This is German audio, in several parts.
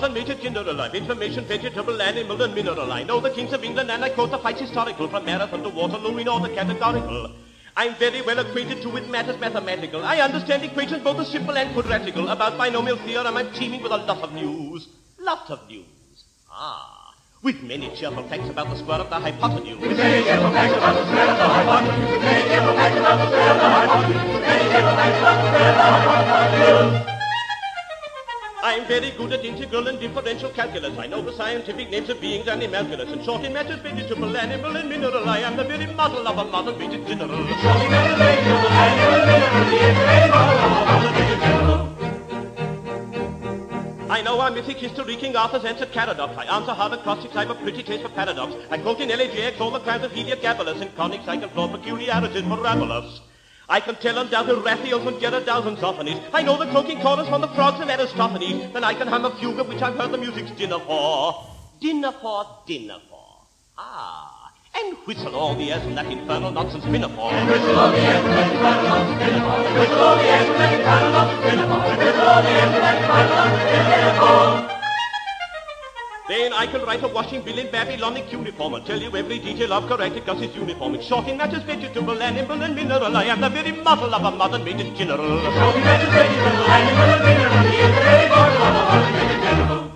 the very model of a major general. I've information, vegetable, animal, and mineral. I know the kings of England, and I quote the fights historical from Marathon to Waterloo in order categorical. I'm very well acquainted too with matters mathematical. I understand equations both as simple and quadratical. About binomial theorem, I'm teeming with a lot of news. Lot of news. Ah with many cheerful facts about the square of the hypotenuse. With many cheerful facts about the square of the hypotenuse. With many cheerful facts about the square of the hypotenuse. With many cheerful facts about the square of the hypotenuse. I'm very good at integral and differential calculus. I know the scientific names of beings and imaginous. And short in matters, vegetable, animal, and mineral. I am the very model of a modern major general. Short in vegetable, animal, and mineral. The very model of a modern major general. I know our mythic history, King Arthur's answered Caradoc. I answer hard acrostics, I've a pretty taste for paradox. I quote in elegiacs all the crimes of Heliogabalus. In conics I can plot peculiarities mirabulous. I can tell him down to Raphaels and Gerardows and Zophanies. I know the croaking chorus from the frogs of Aristophanes. Then I can hum a fugue of which I've heard the music's dinner for. Dinner for, dinner for. Ah and whistle all the airs from that infernal nonsense pinafore. And whistle all the airs from that infernal nonsense pinafore. And whistle all the airs from that infernal nonsense pinafore. And whistle all the airs from that infernal nonsense pinafore. Then I can write a washing bill in Babylonic uniform and tell you every detail of corrected Gus's uniform. It's short, in matters vegetable, animal, and mineral, I am the very model of a modern major general. Short, in vegetable, animal, and mineral, he is the very model of a modern major general.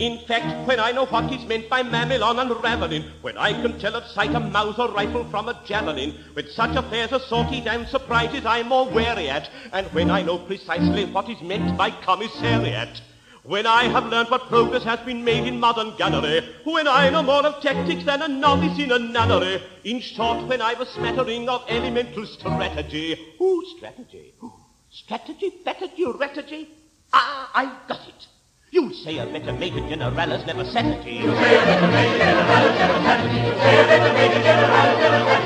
In fact, when I know what is meant by mammon and ravening, when I can tell at sight a Mauser rifle from a javelin, with such affairs as sorties and surprises I'm more wary at, and when I know precisely what is meant by commissariat, when I have learnt what progress has been made in modern gunnery, when I know more of tactics than a novice in a nunnery, in short, when I've a smattering of elemental strategy, ooh, strategy, ooh, strategy, strategy, strategy, ah, I've got it. You say a better major generalis never sanity. You say a better major generalis never sanity. You say a better never sanity.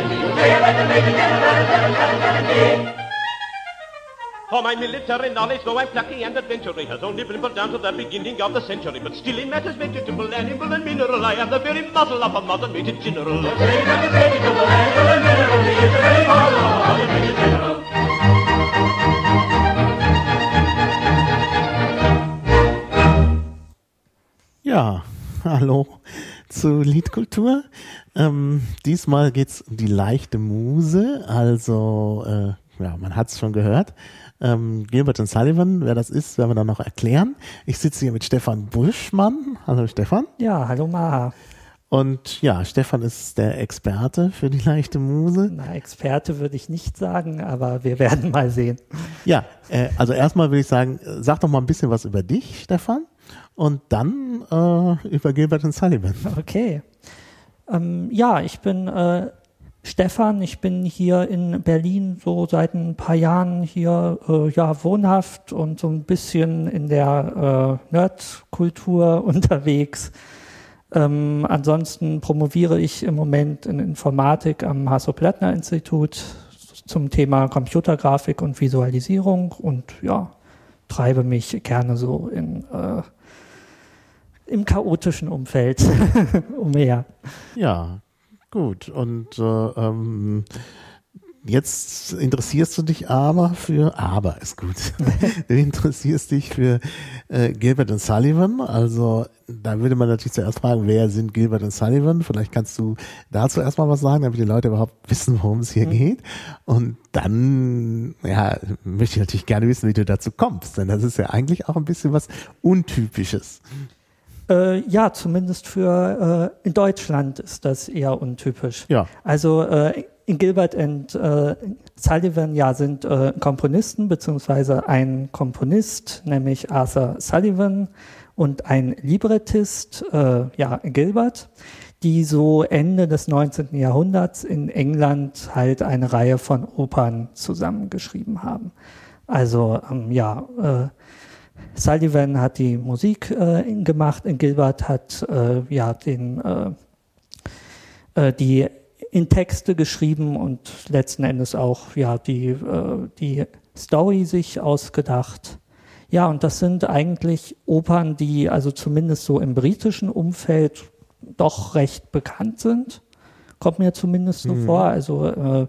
For my military knowledge, though I'm plucky and adventurous, has only been down to the beginning of the century. But still in matters vegetable, animal, and mineral, I am the very model of a modern major general. The very matters vegetable, animal, and mineral, he is the very model of a modern major general. Ja, hallo zu Liedkultur. Ähm, diesmal geht's um die leichte Muse. Also, äh, ja, man hat's schon gehört. Ähm, Gilbert und Sullivan, wer das ist, werden wir dann noch erklären. Ich sitze hier mit Stefan Buschmann. Hallo Stefan. Ja, hallo Maha. Und ja, Stefan ist der Experte für die leichte Muse. Na, Experte würde ich nicht sagen, aber wir werden mal sehen. Ja, äh, also erstmal würde ich sagen, sag doch mal ein bisschen was über dich, Stefan und dann äh, über Gilbert und Sullivan. Okay. Ähm, ja, ich bin äh, Stefan, ich bin hier in Berlin so seit ein paar Jahren hier äh, ja wohnhaft und so ein bisschen in der äh, Nerdkultur unterwegs. Ähm, ansonsten promoviere ich im Moment in Informatik am Hasso-Plattner-Institut zum Thema Computergrafik und Visualisierung und ja, treibe mich gerne so in äh, im chaotischen Umfeld umher. Ja, gut. Und äh, ähm, jetzt interessierst du dich aber für, aber ist gut, du interessierst dich für äh, Gilbert und Sullivan. Also da würde man natürlich zuerst fragen, wer sind Gilbert und Sullivan? Vielleicht kannst du dazu erstmal was sagen, damit die Leute überhaupt wissen, worum es hier mhm. geht. Und dann, ja, möchte ich natürlich gerne wissen, wie du dazu kommst, denn das ist ja eigentlich auch ein bisschen was Untypisches. Äh, ja, zumindest für äh, in Deutschland ist das eher untypisch. Ja. Also äh, in Gilbert und äh, Sullivan ja sind äh, Komponisten beziehungsweise ein Komponist, nämlich Arthur Sullivan und ein Librettist, äh, ja Gilbert, die so Ende des 19. Jahrhunderts in England halt eine Reihe von Opern zusammengeschrieben haben. Also ähm, ja. Äh, Sullivan hat die Musik äh, gemacht, Gilbert hat äh, ja den äh, äh, die in Texte geschrieben und letzten Endes auch ja die äh, die Story sich ausgedacht. Ja, und das sind eigentlich Opern, die also zumindest so im britischen Umfeld doch recht bekannt sind. Kommt mir zumindest so mhm. vor. Also äh,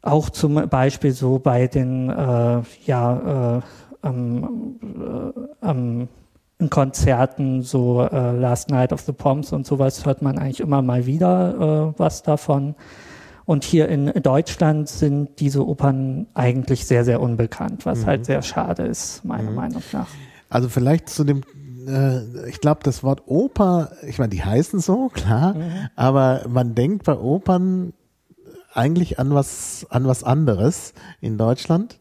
auch zum Beispiel so bei den ja, ähm, äh, ähm, in Konzerten, so äh, Last Night of the Poms und sowas, hört man eigentlich immer mal wieder äh, was davon. Und hier in Deutschland sind diese Opern eigentlich sehr, sehr unbekannt, was halt mhm. halt sehr schade ist, meiner mhm. Meinung nach. Also vielleicht zu dem äh, ich glaube, das Wort Oper, ich meine, die heißen so, klar, mhm. aber man denkt bei Opern eigentlich an was, an was anderes in Deutschland.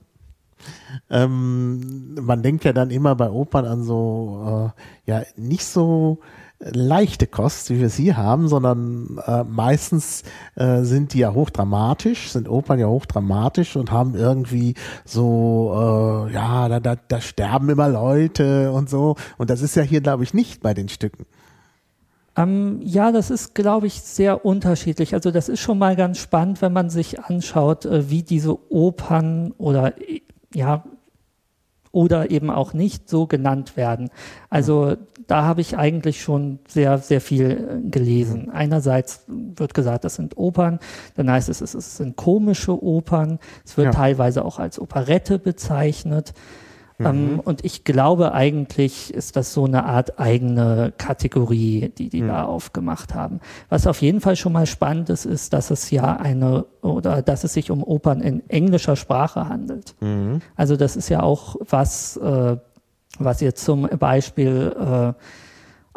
Ähm, man denkt ja dann immer bei Opern an so, äh, ja, nicht so leichte Kost, wie wir sie haben, sondern äh, meistens äh, sind die ja hochdramatisch, sind Opern ja hochdramatisch und haben irgendwie so, äh, ja, da, da, da sterben immer Leute und so. Und das ist ja hier, glaube ich, nicht bei den Stücken. Ähm, ja, das ist, glaube ich, sehr unterschiedlich. Also das ist schon mal ganz spannend, wenn man sich anschaut, äh, wie diese Opern oder ja, oder eben auch nicht so genannt werden. Also da habe ich eigentlich schon sehr, sehr viel äh, gelesen. Einerseits wird gesagt, das sind Opern, dann heißt es, es sind komische Opern, es wird ja. teilweise auch als Operette bezeichnet. Ähm, mhm. und ich glaube eigentlich ist das so eine Art eigene Kategorie, die die mhm. da aufgemacht haben. Was auf jeden Fall schon mal spannend ist, ist, dass es ja eine oder dass es sich um Opern in englischer Sprache handelt. Mhm. Also das ist ja auch was, äh, was jetzt zum Beispiel äh,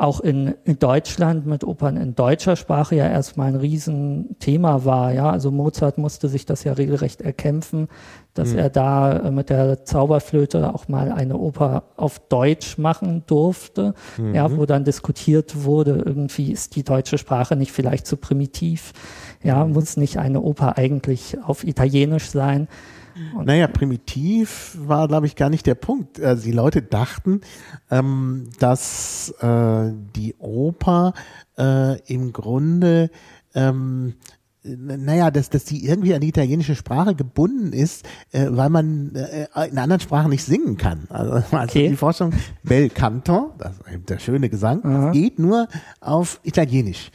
auch in, in Deutschland mit Opern in deutscher Sprache ja erstmal ein Riesenthema war. Ja, also Mozart musste sich das ja regelrecht erkämpfen, dass mhm. er da äh, mit der Zauberflöte auch mal eine Oper auf Deutsch machen durfte. Mhm. Ja, wo dann diskutiert wurde, irgendwie ist die deutsche Sprache nicht vielleicht zu primitiv. Ja, mhm. muss nicht eine Oper eigentlich auf Italienisch sein? Und naja, primitiv war, glaube ich, gar nicht der Punkt. Also die Leute dachten, ähm, dass äh, die Oper äh, im Grunde ähm, naja, dass, dass die irgendwie an die italienische Sprache gebunden ist, äh, weil man äh, in anderen Sprachen nicht singen kann. Also, also okay. die Forschung Bel Canto, das der schöne Gesang, geht nur auf Italienisch.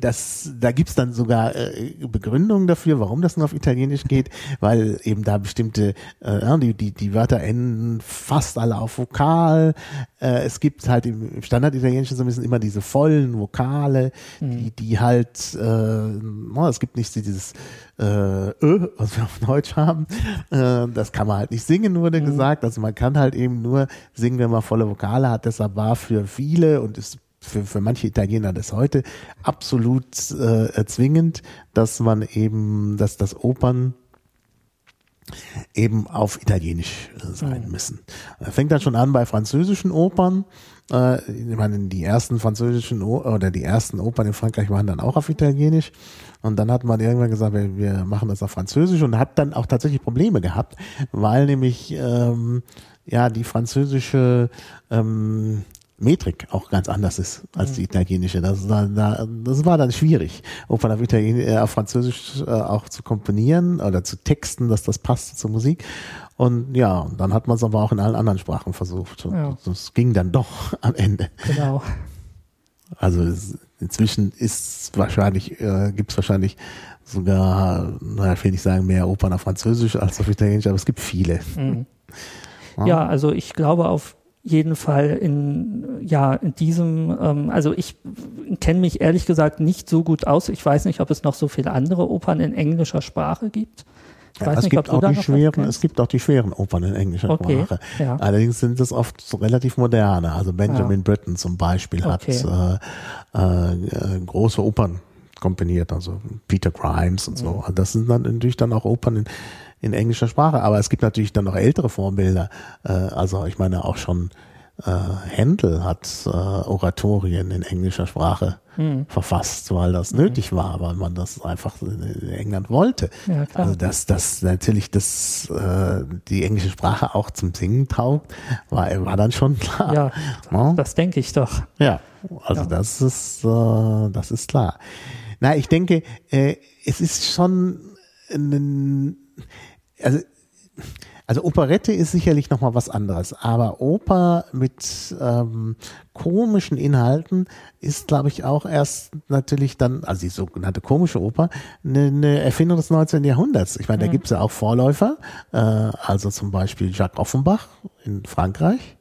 Das, da gibt's dann sogar äh, Begründungen dafür, warum das nur auf Italienisch geht, weil eben da bestimmte, äh, die, die, die Wörter enden fast alle auf Vokal. Äh, es gibt halt im, im Standard-Italienischen so ein bisschen immer diese vollen Vokale, mhm. die, die halt, äh, es gibt nicht dieses äh, Ö, was wir auf Deutsch haben. Äh, das kann man halt nicht singen, wurde mhm. gesagt. Also man kann halt eben nur singen, wenn man volle Vokale hat. Deshalb war für viele und ist für, für manche Italiener das heute absolut äh, zwingend, dass man eben, dass das Opern eben auf Italienisch äh, sein müssen. Fängt dann schon an bei französischen Opern. Äh, ich meine, die ersten französischen o oder die ersten Opern in Frankreich waren dann auch auf Italienisch. Und dann hat man irgendwann gesagt, wir, wir machen das auf Französisch und hat dann auch tatsächlich Probleme gehabt, weil nämlich ähm, ja die französische ähm, Metrik auch ganz anders ist als die mhm. italienische. Das, war, das war dann schwierig, Opern auf, Italienisch, äh, auf Französisch äh, auch zu komponieren oder zu texten, dass das passt zur Musik. Und ja, dann hat man es aber auch in allen anderen Sprachen versucht. Und ja. das ging dann doch am Ende. Genau. Also es, inzwischen ist wahrscheinlich, äh, gibt es wahrscheinlich sogar, naja, ich will nicht sagen, mehr Opern auf Französisch als auf Italienisch, aber es gibt viele. Mhm. Ja. ja, also ich glaube auf jeden Fall in ja in diesem ähm, also ich kenne mich ehrlich gesagt nicht so gut aus ich weiß nicht ob es noch so viele andere Opern in englischer Sprache gibt ja, es, nicht, gibt auch die schweren, es gibt auch die schweren Opern in englischer okay, Sprache. Ja. Allerdings sind es oft so relativ moderne. Also Benjamin ja. Britten zum Beispiel okay. hat äh, äh, große Opern komponiert, also Peter Grimes und so. Mhm. Also das sind dann natürlich dann auch Opern in, in englischer Sprache. Aber es gibt natürlich dann noch ältere Vorbilder. Äh, also ich meine auch schon äh, Händel hat äh, Oratorien in englischer Sprache hm. verfasst, weil das hm. nötig war, weil man das einfach in England wollte. Ja. Also dass das natürlich das äh, die englische Sprache auch zum Singen taugt, war, war dann schon klar. Ja, ja? das denke ich doch. Ja, also ja. das ist äh, das ist klar. Na, ich denke, äh, es ist schon ein, also Also Operette ist sicherlich nochmal was anderes, aber Oper mit ähm, komischen Inhalten ist, glaube ich, auch erst natürlich dann, also die sogenannte komische Oper, eine, eine Erfindung des 19. Jahrhunderts. Ich meine, da gibt es ja auch Vorläufer, äh, also zum Beispiel Jacques Offenbach in Frankreich.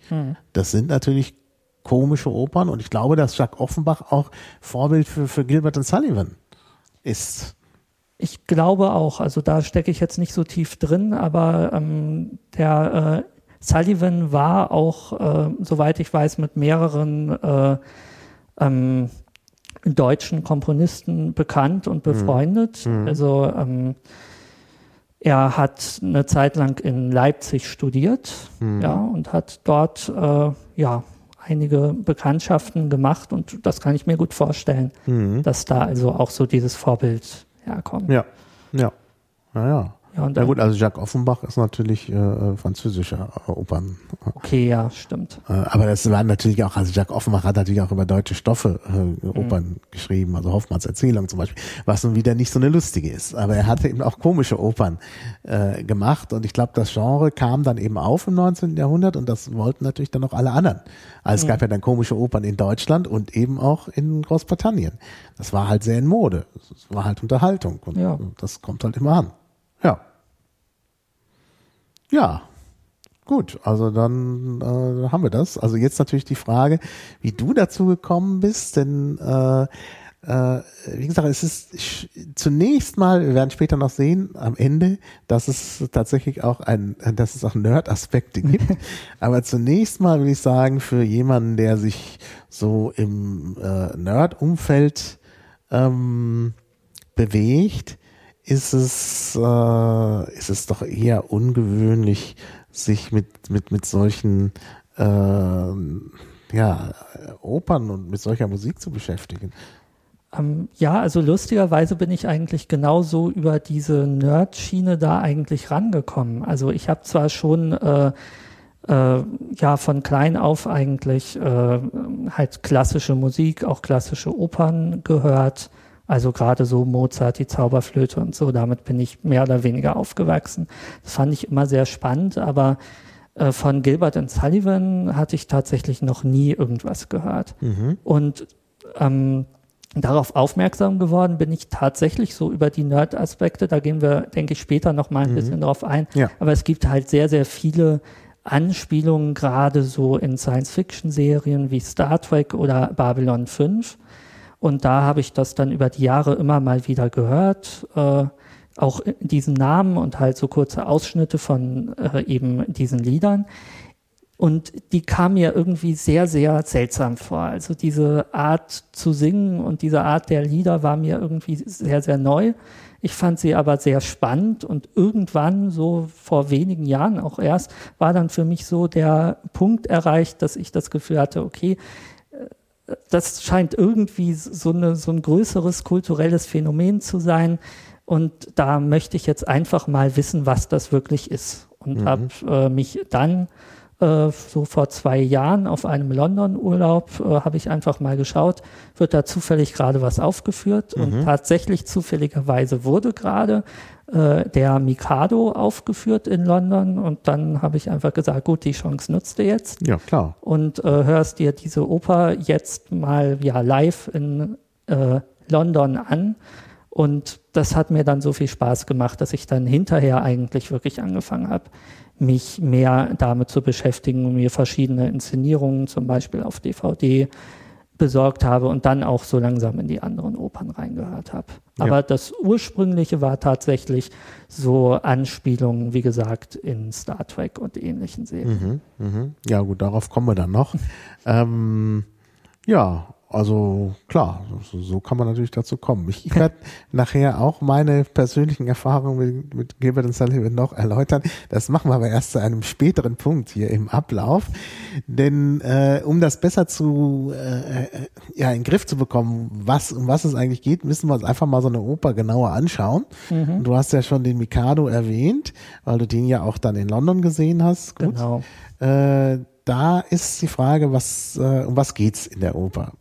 Das sind natürlich komische Opern und ich glaube, dass Jacques Offenbach auch Vorbild für, für Gilbert und Sullivan ist. Ich glaube auch, also da stecke ich jetzt nicht so tief drin, aber ähm, der äh, Sullivan war auch, äh, soweit ich weiß, mit mehreren äh, ähm, deutschen Komponisten bekannt und befreundet. Also ähm, er hat eine Zeit lang in Leipzig studiert, ja, und hat dort äh, ja einige Bekanntschaften gemacht und das kann ich mir gut vorstellen, dass da also auch so dieses Vorbild Ja, ja, ja, ja. Ja, und Na gut, also Jacques Offenbach ist natürlich äh, französischer Opern. Okay, ja, stimmt. Äh, aber das war natürlich auch, also Jacques Offenbach hat natürlich auch über deutsche Stoffe äh, Opern geschrieben, also Hoffmanns Erzählung zum Beispiel, was nun wieder nicht so eine lustige ist. Aber er hatte eben auch komische Opern äh, gemacht und ich glaube, das Genre kam dann eben auf im 19. Jahrhundert und das wollten natürlich dann auch alle anderen. Also es gab ja dann komische Opern in Deutschland und eben auch in Großbritannien. Das war halt sehr in Mode. Das war halt Unterhaltung und Ja. das kommt halt immer an. Ja. Ja, Gut, also dann äh, haben wir das. Also jetzt natürlich die Frage, wie du dazu gekommen bist, denn äh, äh, wie gesagt, es ist zunächst mal, wir werden später noch sehen, am Ende, dass es tatsächlich auch ein, dass es auch Nerd-Aspekte gibt. Aber zunächst mal würde ich sagen, für jemanden, der sich so im äh, Nerd-Umfeld ähm, bewegt, ist es, äh, ist es doch eher ungewöhnlich, sich mit, mit, mit solchen äh, ja, Opern und mit solcher Musik zu beschäftigen. Ähm, ja, also lustigerweise bin ich eigentlich genauso über diese Nerd-Schiene da eigentlich rangekommen. Also ich habe zwar schon äh, äh, ja von klein auf eigentlich äh, halt klassische Musik, auch klassische Opern gehört. Also gerade so Mozart, die Zauberflöte und so, damit bin ich mehr oder weniger aufgewachsen. Das fand ich immer sehr spannend, aber äh, von Gilbert and Sullivan hatte ich tatsächlich noch nie irgendwas gehört. Und ähm, darauf aufmerksam geworden bin ich tatsächlich so über die Nerd-Aspekte. Da gehen wir, denke ich, später noch mal ein bisschen drauf ein. Ja. Aber es gibt halt sehr, sehr viele Anspielungen, gerade so in Science-Fiction-Serien wie Star Trek oder Babylon 5. Und da habe ich das dann über die Jahre immer mal wieder gehört. Äh, auch diesen Namen und halt so kurze Ausschnitte von äh, eben diesen Liedern. Und die kam mir irgendwie sehr, sehr seltsam vor. Also diese Art zu singen und diese Art der Lieder war mir irgendwie sehr, sehr neu. Ich fand sie aber sehr spannend und irgendwann, so vor wenigen Jahren auch erst, war dann für mich so der Punkt erreicht, dass ich das Gefühl hatte, okay, das scheint irgendwie so, eine, so ein größeres kulturelles Phänomen zu sein. Und da möchte ich jetzt einfach mal wissen, was das wirklich ist. Und habe äh, mich dann so vor zwei Jahren auf einem London-Urlaub äh, habe ich einfach mal geschaut, wird da zufällig gerade was aufgeführt und tatsächlich zufälligerweise wurde gerade äh, der Mikado aufgeführt in London und dann habe ich einfach gesagt, gut, die Chance nutzte jetzt Ja, klar. und äh, hörst dir diese Oper jetzt mal ja live in äh, London an. Und das hat mir dann so viel Spaß gemacht, dass ich dann hinterher eigentlich wirklich angefangen habe, mich mehr damit zu beschäftigen und mir verschiedene Inszenierungen zum Beispiel auf DVD besorgt habe und dann auch so langsam in die anderen Opern reingehört habe. Ja. Aber das ursprüngliche war tatsächlich so Anspielungen, wie gesagt, in Star Trek und ähnlichen Serien. Mhm, mhm. Ja, gut, darauf kommen wir dann noch. ähm, ja, also klar, so, kann man natürlich dazu kommen. Ich, werde nachher auch meine persönlichen Erfahrungen mit, mit Gilbert und Sullivan noch erläutern. Das machen wir aber erst zu einem späteren Punkt hier im Ablauf. Denn äh, um das besser zu äh, äh, ja, in den Griff zu bekommen, was um was es eigentlich geht, müssen wir uns einfach mal so eine Oper genauer anschauen. Und du hast ja schon den Mikado erwähnt, weil du den ja auch dann in London gesehen hast. Gut. Genau. Äh, da ist die Frage, was, äh, um was geht's in der Oper?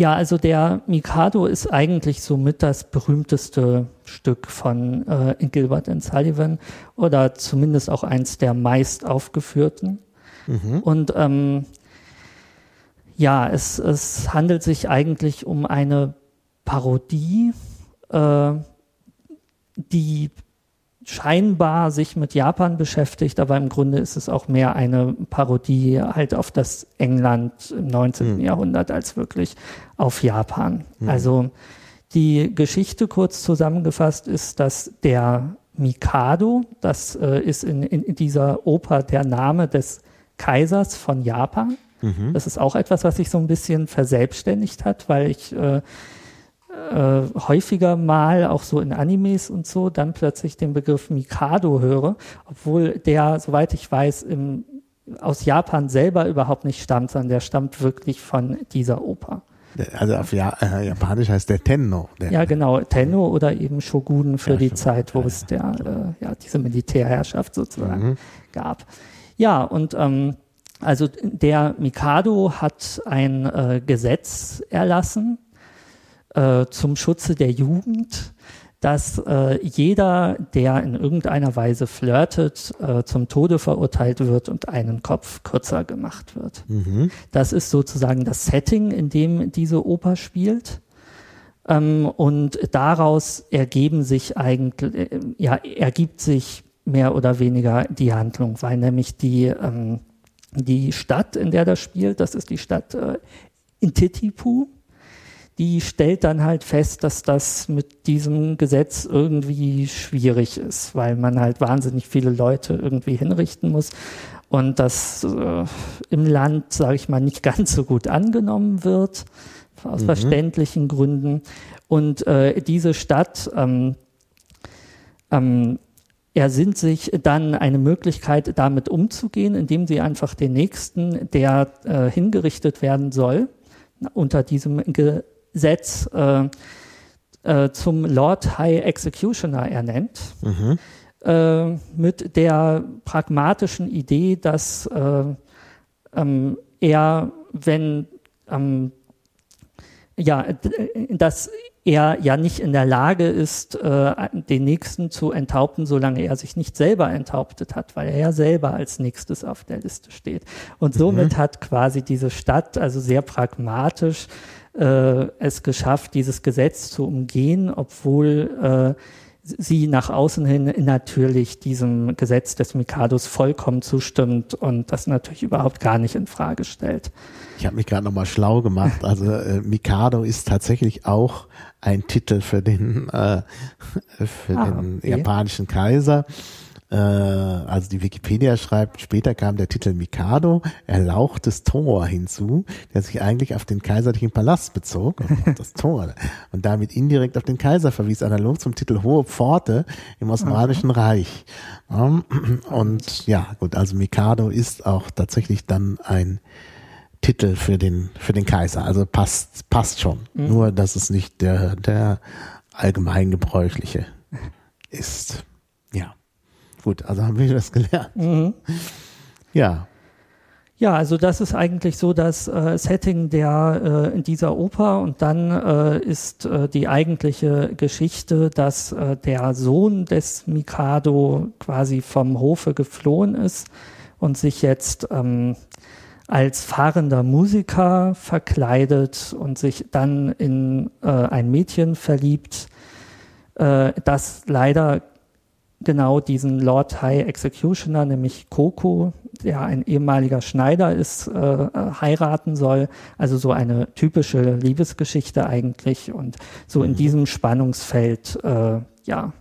Ja, also der Mikado ist eigentlich somit das berühmteste Stück von äh, Gilbert and Sullivan oder zumindest auch eins der meist aufgeführten. Mhm. Und ähm, ja, es, es handelt sich eigentlich um eine Parodie, äh, die scheinbar sich mit Japan beschäftigt, aber im Grunde ist es auch mehr eine Parodie halt auf das England im 19. Mhm. Jahrhundert als wirklich auf Japan. Mhm. Also die Geschichte kurz zusammengefasst ist, dass der Mikado, das äh, ist in, in dieser Oper der Name des Kaisers von Japan. Mhm. Das ist auch etwas, was sich so ein bisschen verselbstständigt hat, weil ich äh, äh, häufiger mal, auch so in Animes und so, dann plötzlich den Begriff Mikado höre, obwohl der, soweit ich weiß, im, aus Japan selber überhaupt nicht stammt, sondern der stammt wirklich von dieser Oper. Also auf ja, äh, Japanisch heißt der Tenno. Der ja, genau, Tenno oder eben Shogun für ja, die Zeit, wo es der, äh, ja, diese Militärherrschaft sozusagen mhm. gab. Ja, und ähm, also der Mikado hat ein äh, Gesetz erlassen, äh, zum Schutze der Jugend, dass äh, jeder, der in irgendeiner Weise flirtet, äh, zum Tode verurteilt wird und einen Kopf kürzer gemacht wird. Mhm. Das ist sozusagen das Setting, in dem diese Oper spielt. Ähm, und daraus ergeben sich eigentlich, äh, ja, ergibt sich mehr oder weniger die Handlung, weil nämlich die, ähm, die Stadt, in der das spielt, das ist die Stadt äh, Intitipu, die stellt dann halt fest, dass das mit diesem Gesetz irgendwie schwierig ist, weil man halt wahnsinnig viele Leute irgendwie hinrichten muss und das äh, im Land, sage ich mal, nicht ganz so gut angenommen wird, aus mhm. verständlichen Gründen. Und äh, diese Stadt ähm, ähm, ersinnt sich dann eine Möglichkeit, damit umzugehen, indem sie einfach den Nächsten, der äh, hingerichtet werden soll, unter diesem Ge Gesetz äh, äh, zum Lord High Executioner ernennt, mhm. äh, mit der pragmatischen Idee, dass äh, ähm, er, wenn ähm, ja, dass er ja nicht in der Lage ist, äh, den Nächsten zu enthaupten, solange er sich nicht selber enthauptet hat, weil er ja selber als nächstes auf der Liste steht. Und somit mhm. hat quasi diese Stadt also sehr pragmatisch äh, es geschafft, dieses Gesetz zu umgehen, obwohl äh, sie nach außen hin natürlich diesem Gesetz des Mikados vollkommen zustimmt und das natürlich überhaupt gar nicht in Frage stellt. Ich habe mich gerade nochmal schlau gemacht. Also äh, Mikado ist tatsächlich auch ein Titel für den, äh, für ah, den okay. japanischen Kaiser. Äh, also die Wikipedia schreibt, später kam der Titel Mikado, erlauchtes Tor hinzu, der sich eigentlich auf den kaiserlichen Palast bezog, das Tor, und damit indirekt auf den Kaiser verwies, analog zum Titel Hohe Pforte im Osmanischen mhm. Reich. Und ja, gut, also Mikado ist auch tatsächlich dann ein Titel für den, für den Kaiser. Also passt, passt schon. Mhm. Nur, dass es nicht der, der allgemeingebräuchliche ist. Gut, also haben wir das gelernt. Mhm. Ja. Ja, also das ist eigentlich so das äh, Setting der äh, in dieser Oper und dann äh, ist äh, die eigentliche Geschichte, dass äh, der Sohn des Mikado quasi vom Hofe geflohen ist und sich jetzt ähm, als fahrender Musiker verkleidet und sich dann in äh, ein Mädchen verliebt, das leider genau diesen Lord High Executioner, nämlich Coco, der ein ehemaliger Schneider ist, äh, heiraten soll. Also so eine typische Liebesgeschichte eigentlich. Und so in mhm. diesem Spannungsfeld, äh, ja,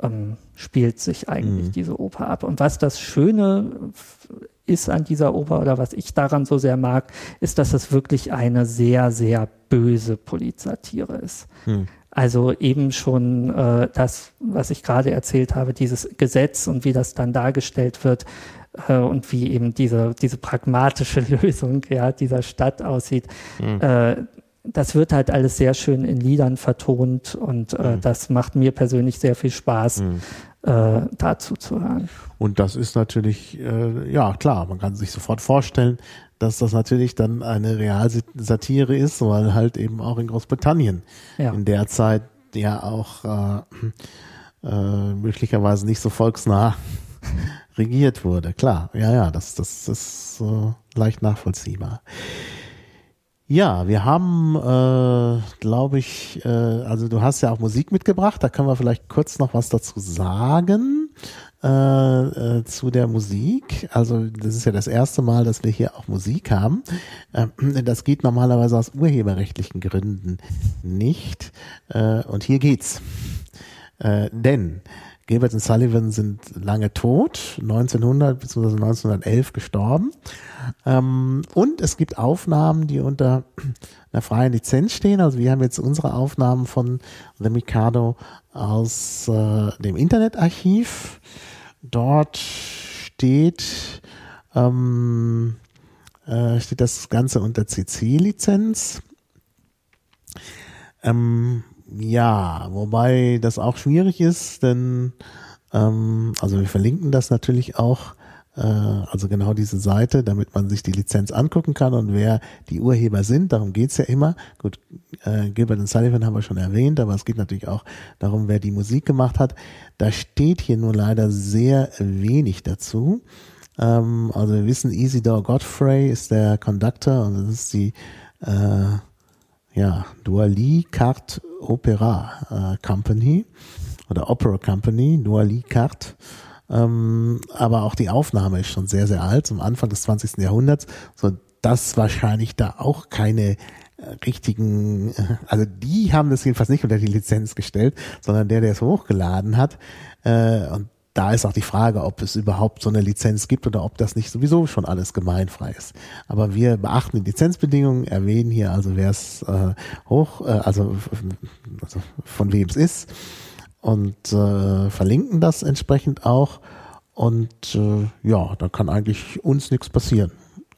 ähm, spielt sich eigentlich mhm. diese Oper ab. Und was das Schöne ist an dieser Oper oder was ich daran so sehr mag, ist, dass es wirklich eine sehr, sehr böse Polizatire ist. Mhm. Also eben schon äh, das, was ich gerade erzählt habe, dieses Gesetz und wie das dann dargestellt wird äh, und wie eben diese, diese pragmatische Lösung ja, dieser Stadt aussieht. Mhm. Äh, das wird halt alles sehr schön in Liedern vertont und äh, mhm. das macht mir persönlich sehr viel Spaß, mhm. äh, dazu zu hören. Und das ist natürlich, äh, ja klar, man kann sich sofort vorstellen, dass das natürlich dann eine Realsatire ist, weil halt eben auch in Großbritannien ja. in der Zeit ja auch äh, äh, möglicherweise nicht so volksnah regiert wurde. Klar, ja, ja, das, das ist äh, leicht nachvollziehbar. Ja, wir haben, äh, glaube ich, äh, also du hast ja auch Musik mitgebracht, da können wir vielleicht kurz noch was dazu sagen äh, äh, zu der Musik. Also das ist ja das erste Mal, dass wir hier auch Musik haben. Äh, das geht normalerweise aus urheberrechtlichen Gründen nicht. Äh, und hier geht's. Äh, denn Gilbert und Sullivan sind lange tot, 1900 bzw. 1911 gestorben. Ähm, und es gibt Aufnahmen, die unter einer freien Lizenz stehen. Also wir haben jetzt unsere Aufnahmen von The Mikado aus äh, dem Internetarchiv. Dort steht, ähm, äh, steht das Ganze unter CC-Lizenz. Ähm, ja, wobei das auch schwierig ist, denn ähm, also wir verlinken das natürlich auch, äh, also genau diese Seite, damit man sich die Lizenz angucken kann und wer die Urheber sind, darum geht's ja immer. Gut, äh, Gilbert und Sullivan haben wir schon erwähnt, aber es geht natürlich auch darum, wer die Musik gemacht hat. Da steht hier nur leider sehr wenig dazu. Ähm, also wir wissen, Isidore Godfrey ist der Conductor und das ist die äh, ja, Duali Carte Opera äh, Company oder Opera Company, Duali Carte. Ähm, aber auch die Aufnahme ist schon sehr, sehr alt, zum Anfang des 20. Jahrhunderts, so dass wahrscheinlich da auch keine äh, richtigen, äh, also die haben das jedenfalls nicht unter die Lizenz gestellt, sondern der, der es hochgeladen hat. Äh, und da ist auch die Frage, ob es überhaupt so eine Lizenz gibt oder ob das nicht sowieso schon alles gemeinfrei ist. Aber wir beachten die Lizenzbedingungen, erwähnen hier also, wer es äh, hoch, äh, also, also von wem es ist und äh, verlinken das entsprechend auch. Und äh, ja, da kann eigentlich uns nichts passieren.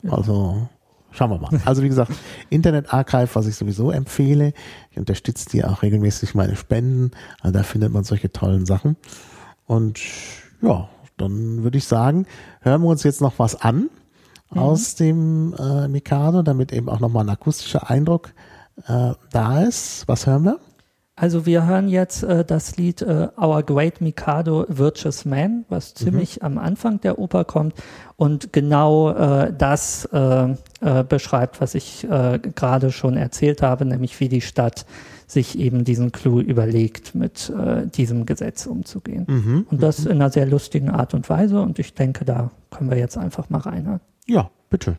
Also schauen wir mal. Also wie gesagt, Internet Archive, was ich sowieso empfehle. Ich unterstütze die auch regelmäßig meine Spenden. Also da findet man solche tollen Sachen. Und ja, dann würde ich sagen, hören wir uns jetzt noch was an mhm. aus dem äh, Mikado, damit eben auch nochmal ein akustischer Eindruck äh, da ist. Was hören wir? Also wir hören jetzt äh, das Lied äh, Our Great Mikado Virtuous Man, was mhm. ziemlich am Anfang der Oper kommt und genau äh, das äh, äh, beschreibt, was ich äh, gerade schon erzählt habe, nämlich wie die Stadt sich eben diesen Clou überlegt, mit äh, diesem Gesetz umzugehen. Mhm, und das mhm. in einer sehr lustigen Art und Weise. Und ich denke, da können wir jetzt einfach mal reinhören. Ja, bitte.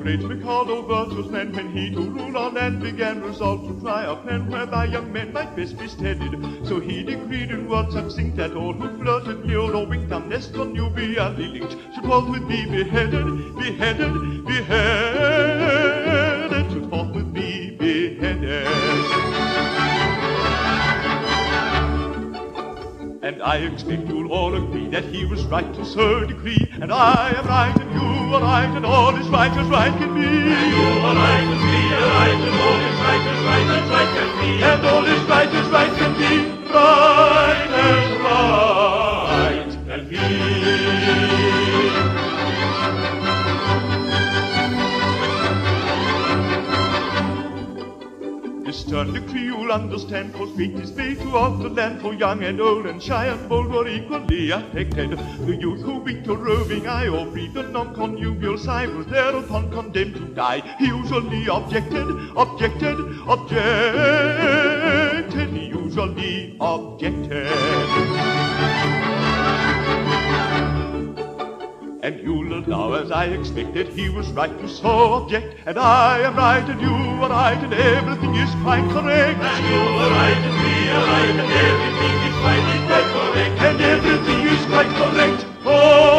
Great Mikado virtuous men when he to rule on land began resolved to try a plan whereby young men might best be steadied. So he decreed in words succinct that all who flirted, kneeled or winked nest on nubially linked should forthwith be beheaded, beheaded, beheaded, And I expect you'll all agree that he was right to so decree. And I am right and you are right and all is right as right can be. And you are right and we are right and all is right as right as right can be. And all is right as right can be. Right as right This stern decree you'll understand, for great dismay throughout the land, for young and old and shy and bold were equally affected. The youth who winked a roving eye or breathed a non-connubial sigh was thereupon condemned to die. He usually objected, objected, objected, he usually objected. And you'll allow, as I expected, he was right to so object. And I am right, and you are right, and everything is quite correct. And you are right, and we are right, and everything is quite, quite correct. And everything is quite correct. All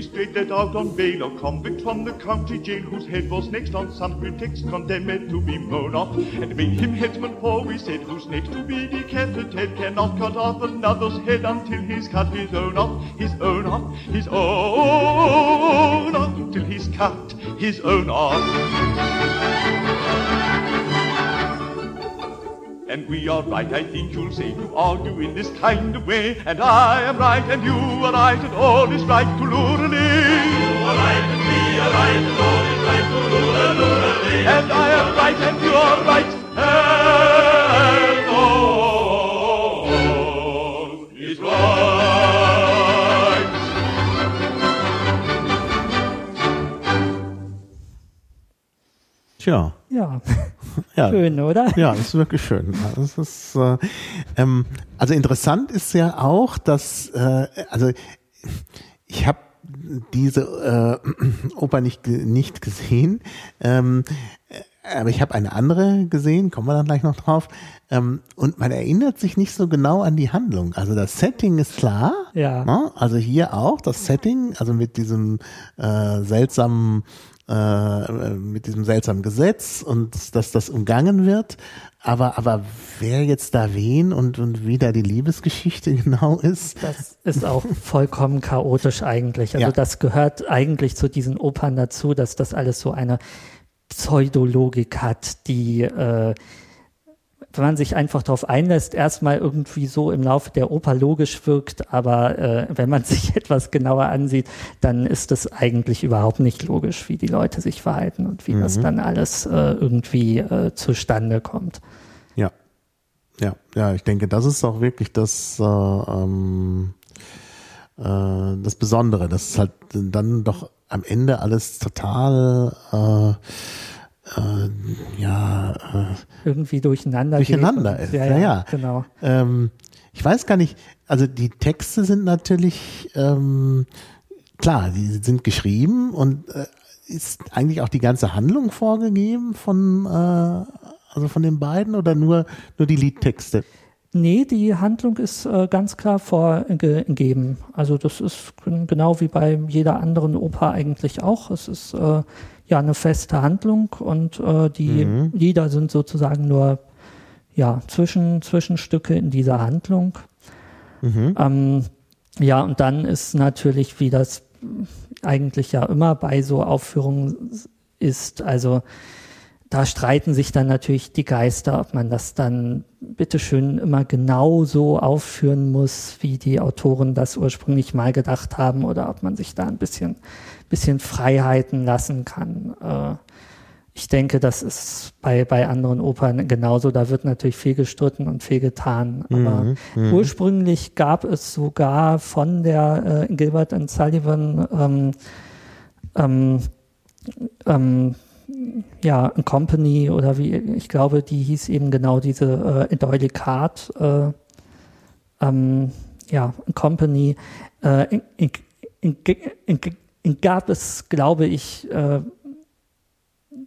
we straight let out on bail, a convict from the county jail, whose head was next on some pretext condemned to be mown off, and made him headsman, for we said, who's next to be decapitated, cannot cut off another's head until he's cut his own off, his own off, his own off, till he's cut his own off. And we are right, I think you'll say, to argue in this kind of way. And I am right, and you are right, and all is right to lurely. You are right, and we are right, and all is right to lurely. And I am right, and you are right, and all is right. Tja, Ja, ja. schön, oder? Ja, das ist wirklich schön. Das ist, äh, ähm, also interessant ist ja auch, dass, äh, also ich habe diese äh, Oper nicht, nicht gesehen, ähm, äh, aber ich habe eine andere gesehen, kommen wir dann gleich noch drauf. Ähm, und man erinnert sich nicht so genau an die Handlung. Also das Setting ist klar. Ja. Ne? Also hier auch das Setting, also mit diesem äh, seltsamen äh, mit diesem seltsamen Gesetz und dass das umgangen wird. Aber, aber wer jetzt da wen und, und wie da die Liebesgeschichte genau ist, Das ist auch vollkommen chaotisch eigentlich. Also Ja. das gehört eigentlich zu diesen Opern dazu, dass das alles so eine Pseudologik hat, die, äh, wenn man sich einfach darauf einlässt, erstmal irgendwie so im Laufe der Oper logisch wirkt, aber äh, wenn man sich etwas genauer ansieht, dann ist es eigentlich überhaupt nicht logisch, wie die Leute sich verhalten und wie das dann alles äh, irgendwie äh, zustande kommt. ja. Ja, ja, ich denke, das ist auch wirklich das, äh, ähm, äh, das Besondere, dass es halt dann doch am Ende alles total äh, äh, ja äh, Irgendwie durcheinander. Durcheinander geht. ist, Ja, ja, ja, genau. Ähm, ich weiß gar nicht, also die Texte sind natürlich, ähm, klar, die sind geschrieben und äh, ist eigentlich auch die ganze Handlung vorgegeben von, äh, also von den beiden oder nur, nur die Liedtexte? Nee, die Handlung ist äh, ganz klar vorgegeben. Also das ist genau wie bei jeder anderen Oper eigentlich auch. Es ist äh, ja eine feste Handlung und äh, die Lieder sind sozusagen nur ja Zwischen, Zwischenstücke in dieser Handlung. Ähm, ja, und dann ist natürlich, wie das eigentlich ja immer bei so Aufführungen ist, also da streiten sich dann natürlich die Geister, ob man das dann bitteschön immer genau so aufführen muss, wie die Autoren das ursprünglich mal gedacht haben, oder ob man sich da ein bisschen, bisschen Freiheiten lassen kann. Äh, ich denke, das ist bei, bei anderen Opern genauso. Da wird natürlich viel gestritten und viel getan. Aber ursprünglich gab es sogar von der äh, Gilbert and Sullivan ähm, ähm, ähm, ja, ein Company oder wie, ich glaube, die hieß eben genau diese äh, Doyle Card, äh, ähm, ja, Company. Äh, in, in, in gab es, glaube ich, äh,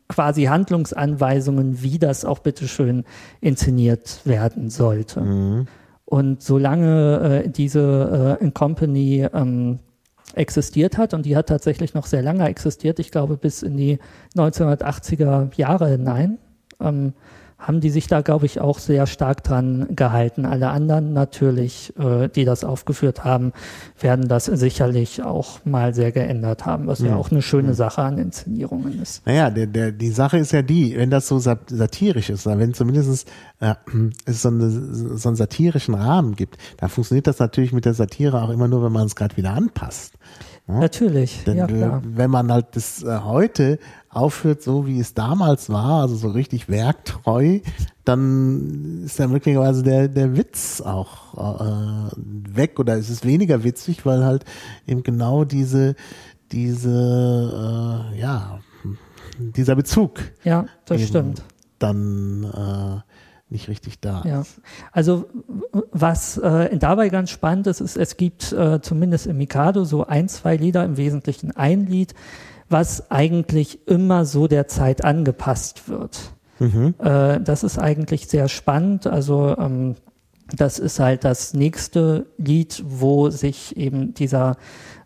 quasi Handlungsanweisungen, wie das auch bitteschön inszeniert werden sollte. Und solange äh, diese äh, Company ähm, existiert hat, und die hat tatsächlich noch sehr lange existiert, ich glaube bis in die 1980er Jahre hinein, ähm, haben die sich da, glaube ich, auch sehr stark dran gehalten. Alle anderen natürlich, äh, die das aufgeführt haben, werden das sicherlich auch mal sehr geändert haben, was ja auch eine schöne Sache an Inszenierungen ist. Naja, der, der, die Sache ist ja die, wenn das so sat- satirisch ist, wenn zumindest äh, es so, eine, so einen satirischen Rahmen gibt, dann funktioniert das natürlich mit der Satire auch immer nur, wenn man es gerade wieder anpasst. Natürlich, Denn ja äh, klar. wenn man halt das äh, heute aufführt, so wie es damals war, also so richtig werktreu, dann ist da möglicherweise der, der Witz auch äh, weg oder es ist weniger witzig, weil halt eben genau diese, diese, äh, ja, dieser Bezug Ja, das stimmt. dann äh, nicht richtig da Ja, also was äh, dabei ganz spannend ist, ist, es gibt äh, zumindest im Mikado so ein, zwei Lieder, im Wesentlichen ein Lied, was eigentlich immer so der Zeit angepasst wird. Äh, das ist eigentlich sehr spannend. Also ähm, das ist halt das nächste Lied, wo sich eben dieser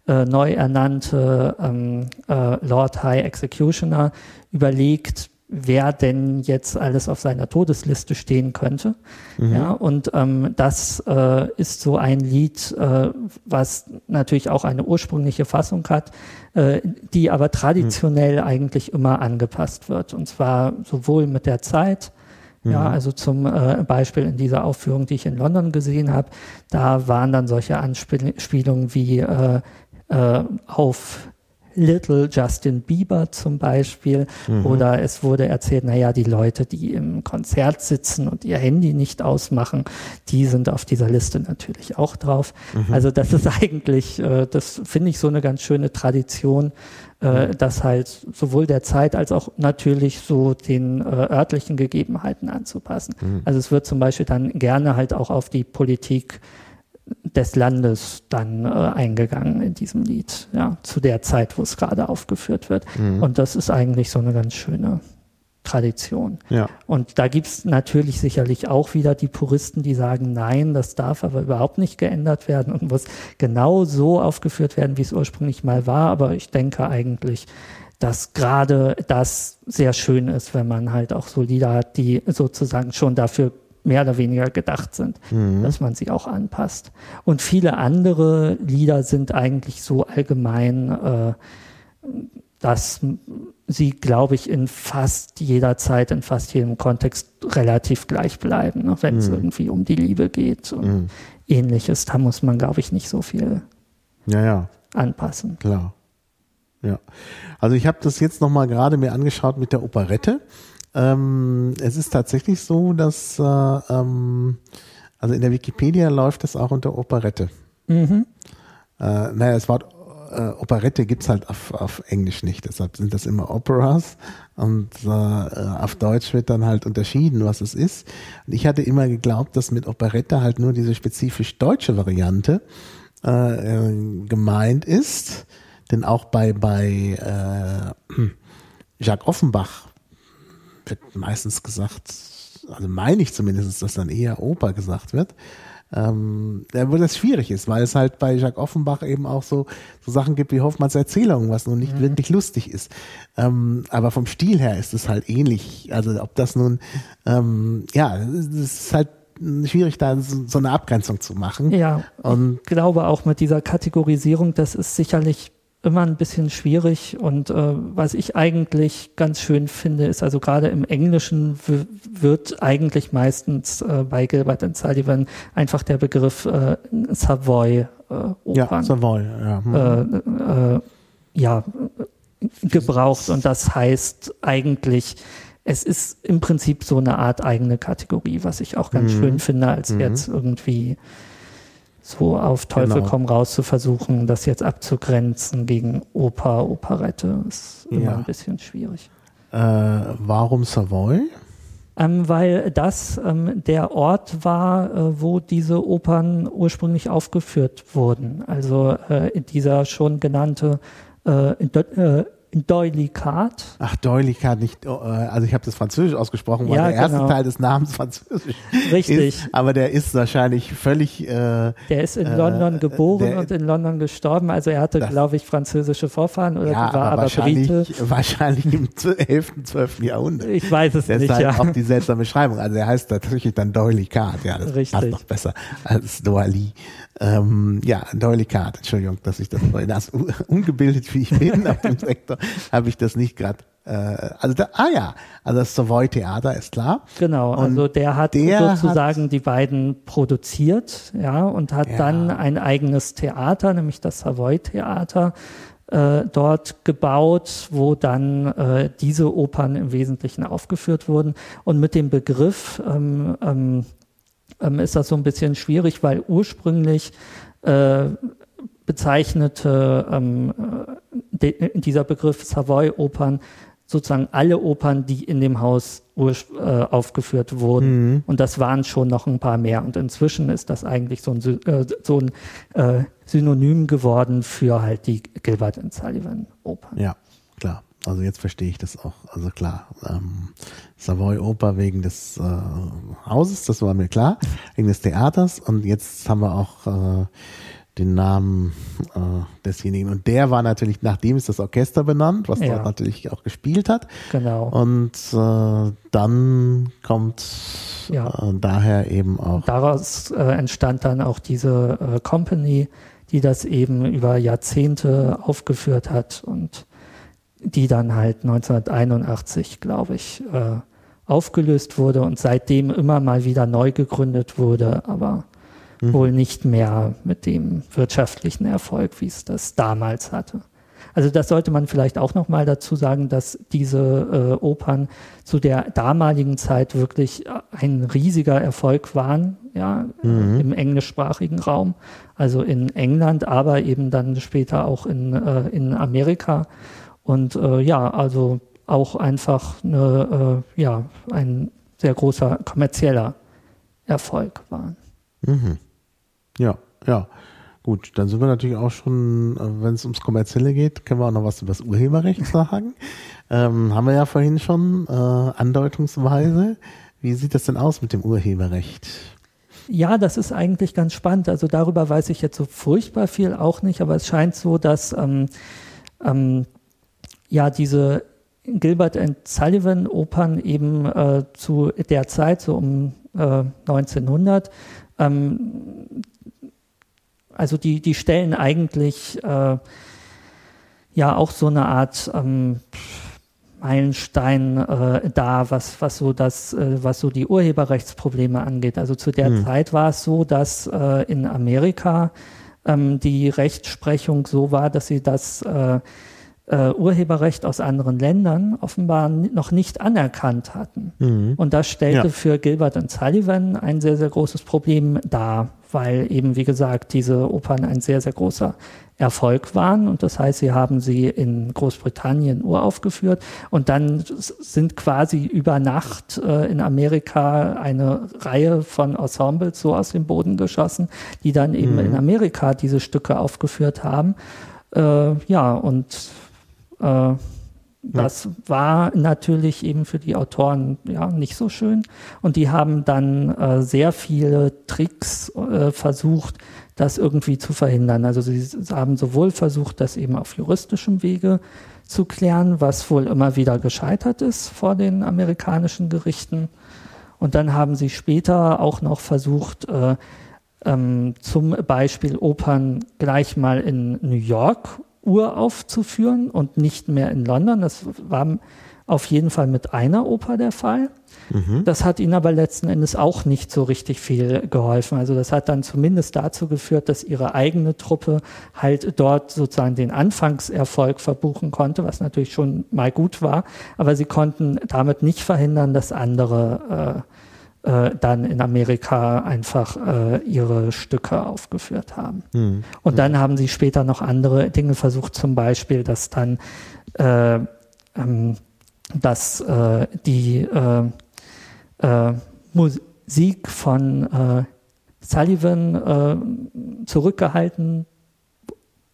äh, neu ernannte ähm, äh, Lord High Executioner überlegt, wer denn jetzt alles auf seiner Todesliste stehen könnte. Mhm. Ja, und ähm, das äh, ist so ein Lied, äh, was natürlich auch eine ursprüngliche Fassung hat, äh, die aber traditionell mhm. eigentlich immer angepasst wird. Und zwar sowohl mit der Zeit, mhm. ja, also zum äh, Beispiel in dieser Aufführung, die ich in London gesehen habe, da waren dann solche Anspielungen wie äh, äh, auf Little Justin Bieber zum Beispiel. Mhm. Oder es wurde erzählt, naja, die Leute, die im Konzert sitzen und ihr Handy nicht ausmachen, die sind auf dieser Liste natürlich auch drauf. Mhm. Also das ist eigentlich, äh, das finde ich so eine ganz schöne Tradition, äh, mhm. das halt sowohl der Zeit als auch natürlich so den äh, örtlichen Gegebenheiten anzupassen. Mhm. Also es wird zum Beispiel dann gerne halt auch auf die Politik des Landes dann äh, eingegangen in diesem Lied, ja, zu der Zeit, wo es gerade aufgeführt wird. Mhm. Und das ist eigentlich so eine ganz schöne Tradition. Ja. Und da gibt's natürlich sicherlich auch wieder die Puristen, die sagen, nein, das darf aber überhaupt nicht geändert werden und muss genau so aufgeführt werden, wie es ursprünglich mal war. Aber ich denke eigentlich, dass gerade das sehr schön ist, wenn man halt auch so Lieder hat, die sozusagen schon dafür mehr oder weniger gedacht sind, mhm. dass man sie auch anpasst. Und viele andere Lieder sind eigentlich so allgemein, äh, dass sie, glaube ich, in fast jeder Zeit, in fast jedem Kontext relativ gleich bleiben, ne? wenn es mhm. irgendwie um die Liebe geht und mhm. ähnliches. Da muss man, glaube ich, nicht so viel ja, ja. anpassen. Klar. Ja. Also ich habe das jetzt nochmal gerade mir angeschaut mit der Operette. Ähm, es ist tatsächlich so, dass äh, ähm, also in der Wikipedia läuft es auch unter Operette. Mhm. Äh, naja, das Wort äh, Operette gibt's halt auf, auf Englisch nicht, deshalb sind das immer Operas und äh, auf Deutsch wird dann halt unterschieden, was es ist. Und ich hatte immer geglaubt, dass mit Operette halt nur diese spezifisch deutsche Variante äh, äh gemeint ist, denn auch bei bei äh, Jacques Offenbach wird meistens gesagt, also meine ich zumindest, dass dann eher Oper gesagt wird. Ähm, wo das schwierig ist, weil es halt bei Jacques Offenbach eben auch so, so Sachen gibt wie Hoffmanns Erzählung, was nun nicht mhm. wirklich lustig ist. Ähm, aber vom Stil her ist es halt ähnlich. Also ob das nun, ähm, ja, es ist halt schwierig, da so eine Abgrenzung zu machen. Ja, und ich glaube auch mit dieser Kategorisierung, das ist sicherlich immer ein bisschen schwierig und äh, was ich eigentlich ganz schön finde, ist also gerade im Englischen wird eigentlich meistens äh, bei Gilbert and Sullivan einfach der Begriff äh, Savoy äh, Opern, ja, Savoy, ja. Hm. Äh, äh, ja gebraucht und das heißt eigentlich es ist im Prinzip so eine Art eigene Kategorie, was ich auch ganz mhm. schön finde, als mhm. jetzt irgendwie so auf Teufel genau. komm raus zu versuchen, das jetzt abzugrenzen gegen Oper, Operette, ist immer ja. ein bisschen schwierig. Äh, warum Savoy? Ähm, weil das ähm, der Ort war, äh, wo diese Opern ursprünglich aufgeführt wurden. Also äh, dieser schon genannte äh, äh Doilicat. Ach, Doilicat, nicht, äh, also ich habe das französisch ausgesprochen, weil ja, der erste genau. Teil des Namens französisch Richtig. ist. Aber der ist wahrscheinlich völlig. Äh, der ist in äh, London geboren der, und in London gestorben. Also er hatte, glaube ich, französische Vorfahren oder ja, war aber, wahrscheinlich, Brite. Wahrscheinlich im 11., 12. Jahrhundert. Ich weiß es Deshalb nicht. Deshalb ja. auch die seltsame Beschreibung. Also er heißt tatsächlich dann Doilicat. Ja, das Richtig. passt noch besser als Doali. Ähm, ja, Doilicat, Entschuldigung, dass ich das, das ungebildet wie ich bin auf dem Sektor, habe ich das nicht gerade äh, also da, ah ja, also das Savoy Theater ist klar. Genau, und also der hat der sozusagen hat, die beiden produziert, ja, und hat ja. dann ein eigenes Theater, nämlich das Savoy Theater, äh, dort gebaut, wo dann äh, diese Opern im Wesentlichen aufgeführt wurden. Und mit dem Begriff ähm, ähm, ähm, ist das so ein bisschen schwierig, weil ursprünglich äh, bezeichnete ähm, äh, de, dieser Begriff Savoy-Opern sozusagen alle Opern, die in dem Haus äh, aufgeführt wurden. Mhm. Und das waren schon noch ein paar mehr. Und inzwischen ist das eigentlich so ein, äh, so ein äh, Synonym geworden für halt die Gilbert and Sullivan Opern. Ja, Also jetzt verstehe ich das auch. Also klar, ähm, Savoy Oper wegen des äh, Hauses, das war mir klar, wegen des Theaters. Und jetzt haben wir auch äh, den Namen äh, desjenigen. Und der war natürlich, nachdem ist das Orchester benannt, was Ja. dort natürlich auch gespielt hat. Genau. Und äh, dann kommt Ja. äh, daher eben auch. Daraus äh, entstand dann auch diese äh, Company, die das eben über Jahrzehnte aufgeführt hat und die dann halt 1981, glaube ich, äh, aufgelöst wurde und seitdem immer mal wieder neu gegründet wurde, aber wohl nicht mehr mit dem wirtschaftlichen Erfolg, wie es das damals hatte. Also das sollte man vielleicht auch noch mal dazu sagen, dass diese äh, Opern zu der damaligen Zeit wirklich ein riesiger Erfolg waren, ja, äh, im englischsprachigen Raum, also in England, aber eben dann später auch in, äh, in Amerika. Und äh, ja, also auch einfach eine, äh, ja, ein sehr großer kommerzieller Erfolg waren. Mhm. Ja, ja. Gut, dann sind wir natürlich auch schon, äh, wenn es ums Kommerzielle geht, können wir auch noch was über das Urheberrecht sagen. Ähm, haben wir ja vorhin schon äh, andeutungsweise. Wie sieht das denn aus mit dem Urheberrecht? Ja, das ist eigentlich ganz spannend. Also darüber weiß ich jetzt so furchtbar viel auch nicht, aber es scheint so, dass ähm, ähm, ja diese Gilbert and Sullivan Opern eben äh, zu der Zeit, so um äh, 1900, ähm, also die, die stellen eigentlich äh, ja auch so eine Art ähm, Meilenstein äh, dar, was, was so das, äh, was so die Urheberrechtsprobleme angeht. Also zu der Zeit war es so, dass äh, in Amerika ähm, die Rechtsprechung so war, dass sie das äh, äh, Urheberrecht aus anderen Ländern offenbar noch nicht anerkannt hatten. Und das stellte Ja. für Gilbert und Sullivan ein sehr, sehr großes Problem dar, weil eben, wie gesagt, diese Opern ein sehr, sehr großer Erfolg waren. Und das heißt, sie haben sie in Großbritannien uraufgeführt und dann sind quasi über Nacht äh, in Amerika eine Reihe von Ensembles so aus dem Boden geschossen, die dann eben in Amerika diese Stücke aufgeführt haben. Äh, ja, und äh, das war natürlich eben für die Autoren ja nicht so schön. Und die haben dann äh, sehr viele Tricks äh, versucht, das irgendwie zu verhindern. Also sie haben sowohl versucht, das eben auf juristischem Wege zu klären, was wohl immer wieder gescheitert ist vor den amerikanischen Gerichten. Und dann haben sie später auch noch versucht, äh, ähm, zum Beispiel Opern gleich mal in New York uraufzuführen und nicht mehr in London. Das war auf jeden Fall mit einer Oper der Fall. Das hat ihnen aber letzten Endes auch nicht so richtig viel geholfen. Also das hat dann zumindest dazu geführt, dass ihre eigene Truppe halt dort sozusagen den Anfangserfolg verbuchen konnte, was natürlich schon mal gut war. Aber sie konnten damit nicht verhindern, dass andere äh, äh, dann in Amerika einfach äh, ihre Stücke aufgeführt haben. Und dann haben sie später noch andere Dinge versucht, zum Beispiel, dass dann äh, ähm, dass äh, die äh, äh, Musik von Sullivan zurückgehalten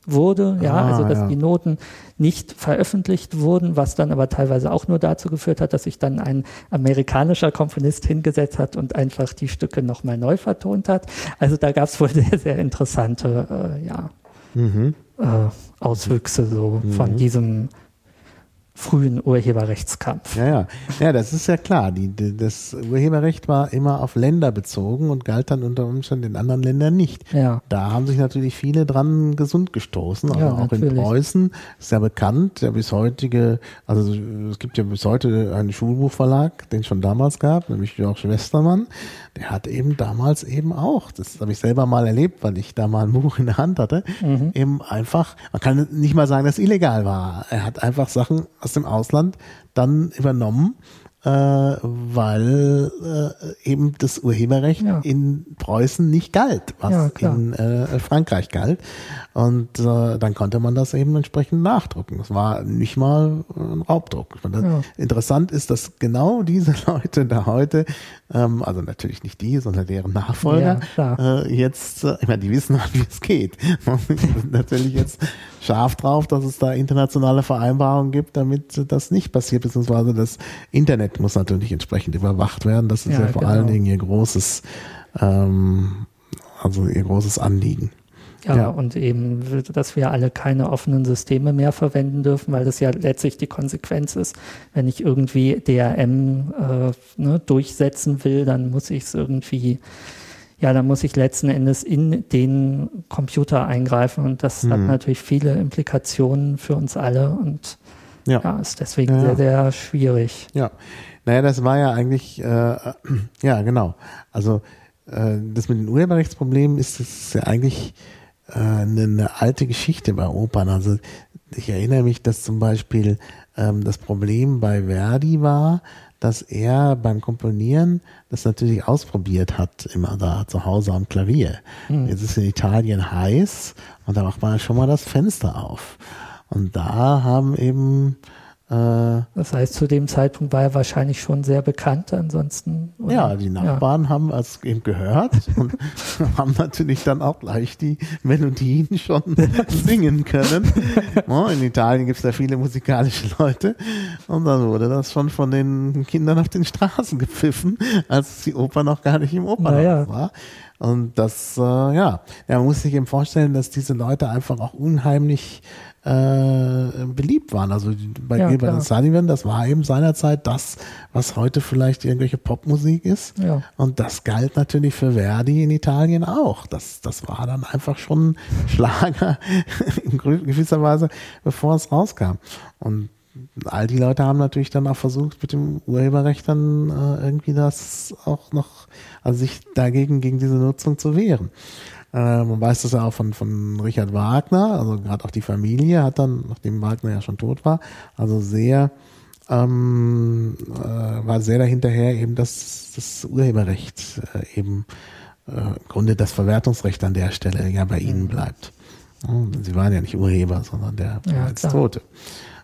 wurde, ja, Ah, also dass ja. die Noten nicht veröffentlicht wurden, was dann aber teilweise auch nur dazu geführt hat, dass sich dann ein amerikanischer Komponist hingesetzt hat und einfach die Stücke nochmal neu vertont hat. Also da gab es wohl sehr, sehr interessante äh, ja, Mhm. äh, Auswüchse so von diesem frühen Urheberrechtskampf. Ja, ja. Ja, das ist ja klar. Die, die, das Urheberrecht war immer auf Länder bezogen und galt dann unter Umständen in anderen Ländern nicht. Ja. Da haben sich natürlich viele dran gesund gestoßen. Also Ja, auch in natürlich. Preußen ist ja bekannt, der bis heutige, also es gibt ja bis heute einen Schulbuchverlag, den es schon damals gab, nämlich Georg Westermann. Der hat eben damals eben auch, das habe ich selber mal erlebt, weil ich da mal ein Buch in der Hand hatte, Mhm. eben einfach, man kann nicht mal sagen, dass es illegal war. Er hat einfach Sachen aus dem Ausland dann übernommen, äh, weil äh, eben das Urheberrecht Ja. in Preußen nicht galt, was Ja, in äh, Frankreich galt. Und äh, dann konnte man das eben entsprechend nachdrucken. Das war nicht mal ein Raubdruck. Ja. Interessant ist, dass genau diese Leute da heute, ähm, also natürlich nicht die, sondern deren Nachfolger, Ja, äh, jetzt, äh, ich meine, die wissen halt, wie es geht. Natürlich jetzt scharf drauf, dass es da internationale Vereinbarungen gibt, damit das nicht passiert, beziehungsweise das Internet muss natürlich entsprechend überwacht werden. Das ist ja, Ja, vor genau. allen Dingen ihr großes, ähm, also ihr großes Anliegen. Ja, Ja. und eben, dass wir alle keine offenen Systeme mehr verwenden dürfen, weil das ja letztlich die Konsequenz ist. Wenn ich irgendwie DRM äh, ne, durchsetzen will, dann muss ich es irgendwie, ja, dann muss ich letzten Endes in den Computer eingreifen und das hat Mhm. natürlich viele Implikationen für uns alle und Ja. ja, ist deswegen Ja, sehr, sehr schwierig. Ja, naja, das war ja eigentlich, äh, ja, genau. Also äh, das mit den Urheberrechtsproblemen ist, ist ja eigentlich äh, eine, eine alte Geschichte bei Opern. Also ich erinnere mich, dass zum Beispiel ähm, das Problem bei Verdi war, dass er beim Komponieren das natürlich ausprobiert hat, immer da zu Hause am Klavier. Jetzt ist in Italien heiß und da macht man schon mal das Fenster auf. Und da haben eben Das heißt, zu dem Zeitpunkt war er wahrscheinlich schon sehr bekannt, ansonsten. oder? Ja, die Nachbarn haben es eben gehört und haben natürlich dann auch gleich die Melodien schon singen können. Ja, in Italien gibt es da viele musikalische Leute und dann wurde das schon von den Kindern auf den Straßen gepfiffen, als die Oper noch gar nicht im Opernhaus Naja. war. Und das, äh, ja, ja, man muss sich eben vorstellen, dass diese Leute einfach auch unheimlich äh, beliebt waren. Also bei Ja, Gilbert klar. und Sullivan, das war eben seinerzeit das, was heute vielleicht irgendwelche Popmusik ist. Ja. Und das galt natürlich für Verdi in Italien auch. Das, das war dann einfach schon Schlager in gewisser Weise, bevor es rauskam. Und all die Leute haben natürlich dann auch versucht, mit dem Urheberrecht dann äh, irgendwie das auch noch, also sich dagegen, gegen diese Nutzung zu wehren. Äh, man weiß das ja auch von, von Richard Wagner, also gerade auch die Familie hat dann, nachdem Wagner ja schon tot war, also sehr, ähm, äh, war sehr dahinterher, eben das, das Urheberrecht äh, eben äh, im Grunde das Verwertungsrecht an der Stelle ja bei ihnen bleibt. Ja, Sie waren ja nicht Urheber, sondern der Ja, als. Tote.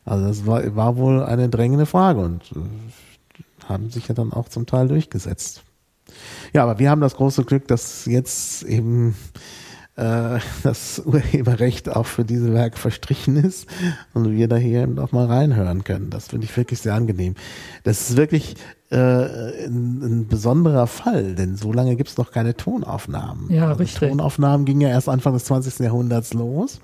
Also das war, war wohl eine drängende Frage und äh, haben sich ja dann auch zum Teil durchgesetzt. Ja, aber wir haben das große Glück, dass jetzt eben äh, das Urheberrecht auch für diese Werke verstrichen ist und wir da hier eben auch mal reinhören können. Das finde ich wirklich sehr angenehm. Das ist wirklich äh, ein, ein besonderer Fall, denn so lange gibt es noch keine Tonaufnahmen. Ja, Also richtig. Tonaufnahmen gingen ja erst Anfang des 20. Jahrhunderts los.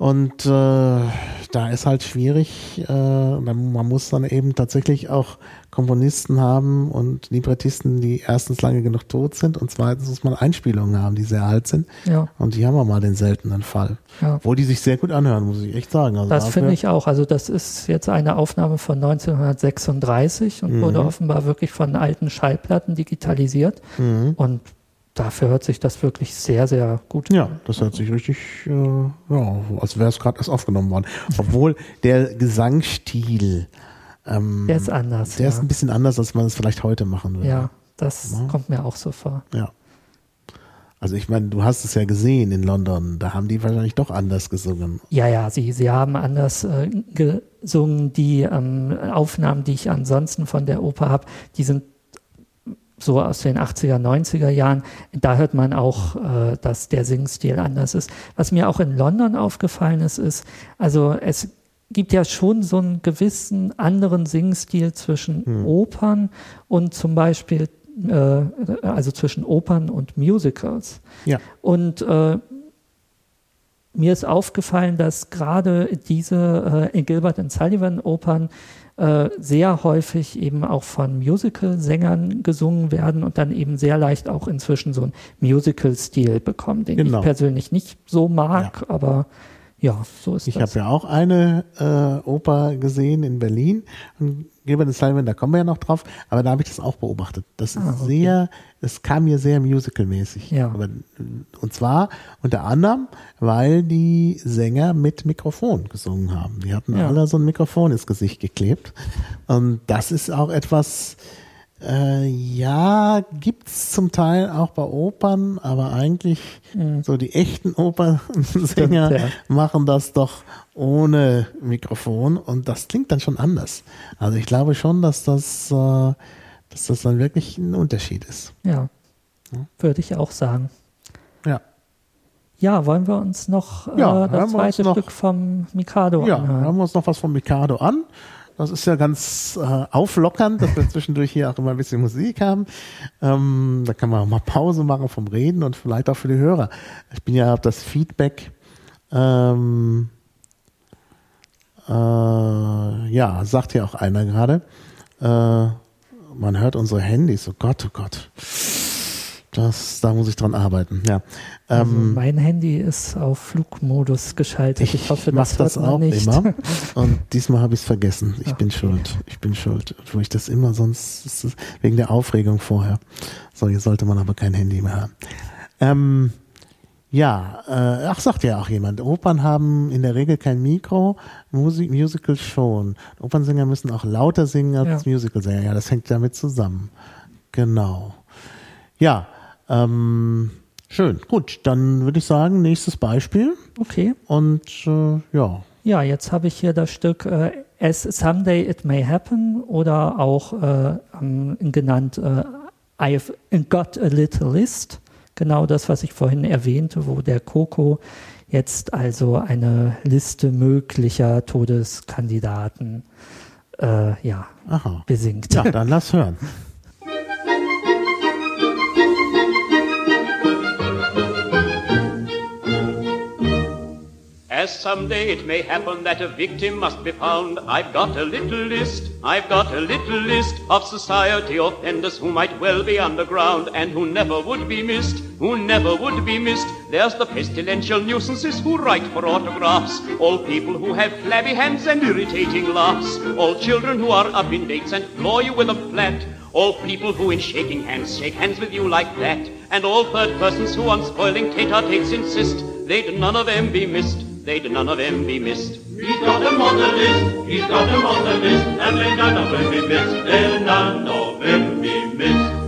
Und äh, da ist halt schwierig, äh, man muss dann eben tatsächlich auch Komponisten haben und Librettisten, die erstens lange genug tot sind und zweitens muss man Einspielungen haben, die sehr alt sind. Ja. Und die haben wir mal den seltenen Fall. Ja. Wo die sich sehr gut anhören, muss ich echt sagen. Also Das finde ich auch. Also das ist jetzt eine Aufnahme von 1936 und Mhm. wurde offenbar wirklich von alten Schallplatten digitalisiert. Mhm. Und dafür hört sich das wirklich sehr, sehr gut Ja, an. das hört sich richtig, äh, ja, als wäre es gerade erst aufgenommen worden. Obwohl der Gesangsstil, ähm, Der ist anders. der ja. ist ein bisschen anders, als man es vielleicht heute machen würde. ja, das Ja. kommt mir auch so vor. Ja. Also ich meine, du hast es ja gesehen in London, da haben die wahrscheinlich doch anders gesungen. Ja, ja, sie, sie haben anders äh, gesungen. Die ähm, Aufnahmen, die ich ansonsten von der Oper habe, die sind so aus den 80er, 90er Jahren. Da hört man auch, äh, dass der Singstil anders ist. Was mir auch in London aufgefallen ist, ist, also es gibt ja schon so einen gewissen anderen Singstil zwischen Opern und zum Beispiel, äh, also zwischen Opern und Musicals. Ja. Und äh, mir ist aufgefallen, dass gerade diese äh, Gilbert and Sullivan Opern äh, sehr häufig eben auch von Musical-Sängern gesungen werden und dann eben sehr leicht auch inzwischen so einen Musical-Stil bekommen, den Genau. ich persönlich nicht so mag, aber ja, so ist Ich das. habe ja auch eine äh, Oper gesehen in Berlin. Und Gilbert Sullivan, da kommen wir ja noch drauf, aber da habe ich das auch beobachtet. Das ist Ah, okay. sehr, es kam mir sehr musicalmäßig. Ja. Aber, und zwar unter anderem, weil die Sänger mit Mikrofon gesungen haben. Die hatten Ja. alle so ein Mikrofon ins Gesicht geklebt. Und das ist auch etwas, äh, ja, gibt's zum Teil auch bei Opern, aber eigentlich so die echten Opernsänger Stimmt, ja. machen das doch ohne Mikrofon und das klingt dann schon anders. Also ich glaube schon, dass das, äh, dass das dann wirklich ein Unterschied ist. ja, würde ich auch sagen. Ja. Ja, wollen wir uns noch äh, Ja, das zweite Stück vom Mikado Ja, anhören? hören wir uns noch was von Mikado an. Das ist ja ganz äh, auflockernd, dass wir zwischendurch hier auch immer ein bisschen Musik haben. Ähm, da kann man auch mal Pause machen vom Reden und vielleicht auch für die Hörer. Ich bin ja auf das Feedback. Ähm, äh, ja, sagt ja auch einer gerade. Äh, man hört unsere Handys. Oh Gott, oh Gott. Das, da muss ich dran arbeiten. Ja. Also ähm, mein Handy ist auf Flugmodus geschaltet. Ich, ich hoffe, das, das auch nicht. immer. Und diesmal habe ich es vergessen. Ich Ach, bin schuld. Ich bin schuld. Wo ich das immer sonst wegen der Aufregung vorher. So, hier sollte man aber kein Handy mehr haben. Ähm, ja, äh, ach, sagt ja auch jemand. Opern haben in der Regel kein Mikro, Musik, Musical schon. Opernsänger müssen auch lauter singen als ja. Musicalsänger. Ja, das hängt damit zusammen. Genau. Ja, ähm, schön. Gut, dann würde ich sagen, nächstes Beispiel. Okay. Und äh, ja. Ja, jetzt habe ich hier das Stück äh, As Someday It May Happen oder auch äh, genannt äh, I've Got a Little List. Genau das, was ich vorhin erwähnte, wo der Coco jetzt also eine Liste möglicher Todeskandidaten äh, ja, Aha. besingt. Ja, dann lass hören. As someday it may happen that a victim must be found, I've got a little list, I've got a little list of society offenders who might well be underground and who never would be missed, who never would be missed. There's the pestilential nuisances who write for autographs, all people who have flabby hands and irritating laughs, all children who are up in dates and floor you with a flat, all people who in shaking hands shake hands with you like that, and all third persons who on spoiling tete-a-tetes insist, they'd none of them be missed they'd none of them be missed. He's got them on the list, he's got them on the list, and they'd none of them be missed, they'll none of them be missed.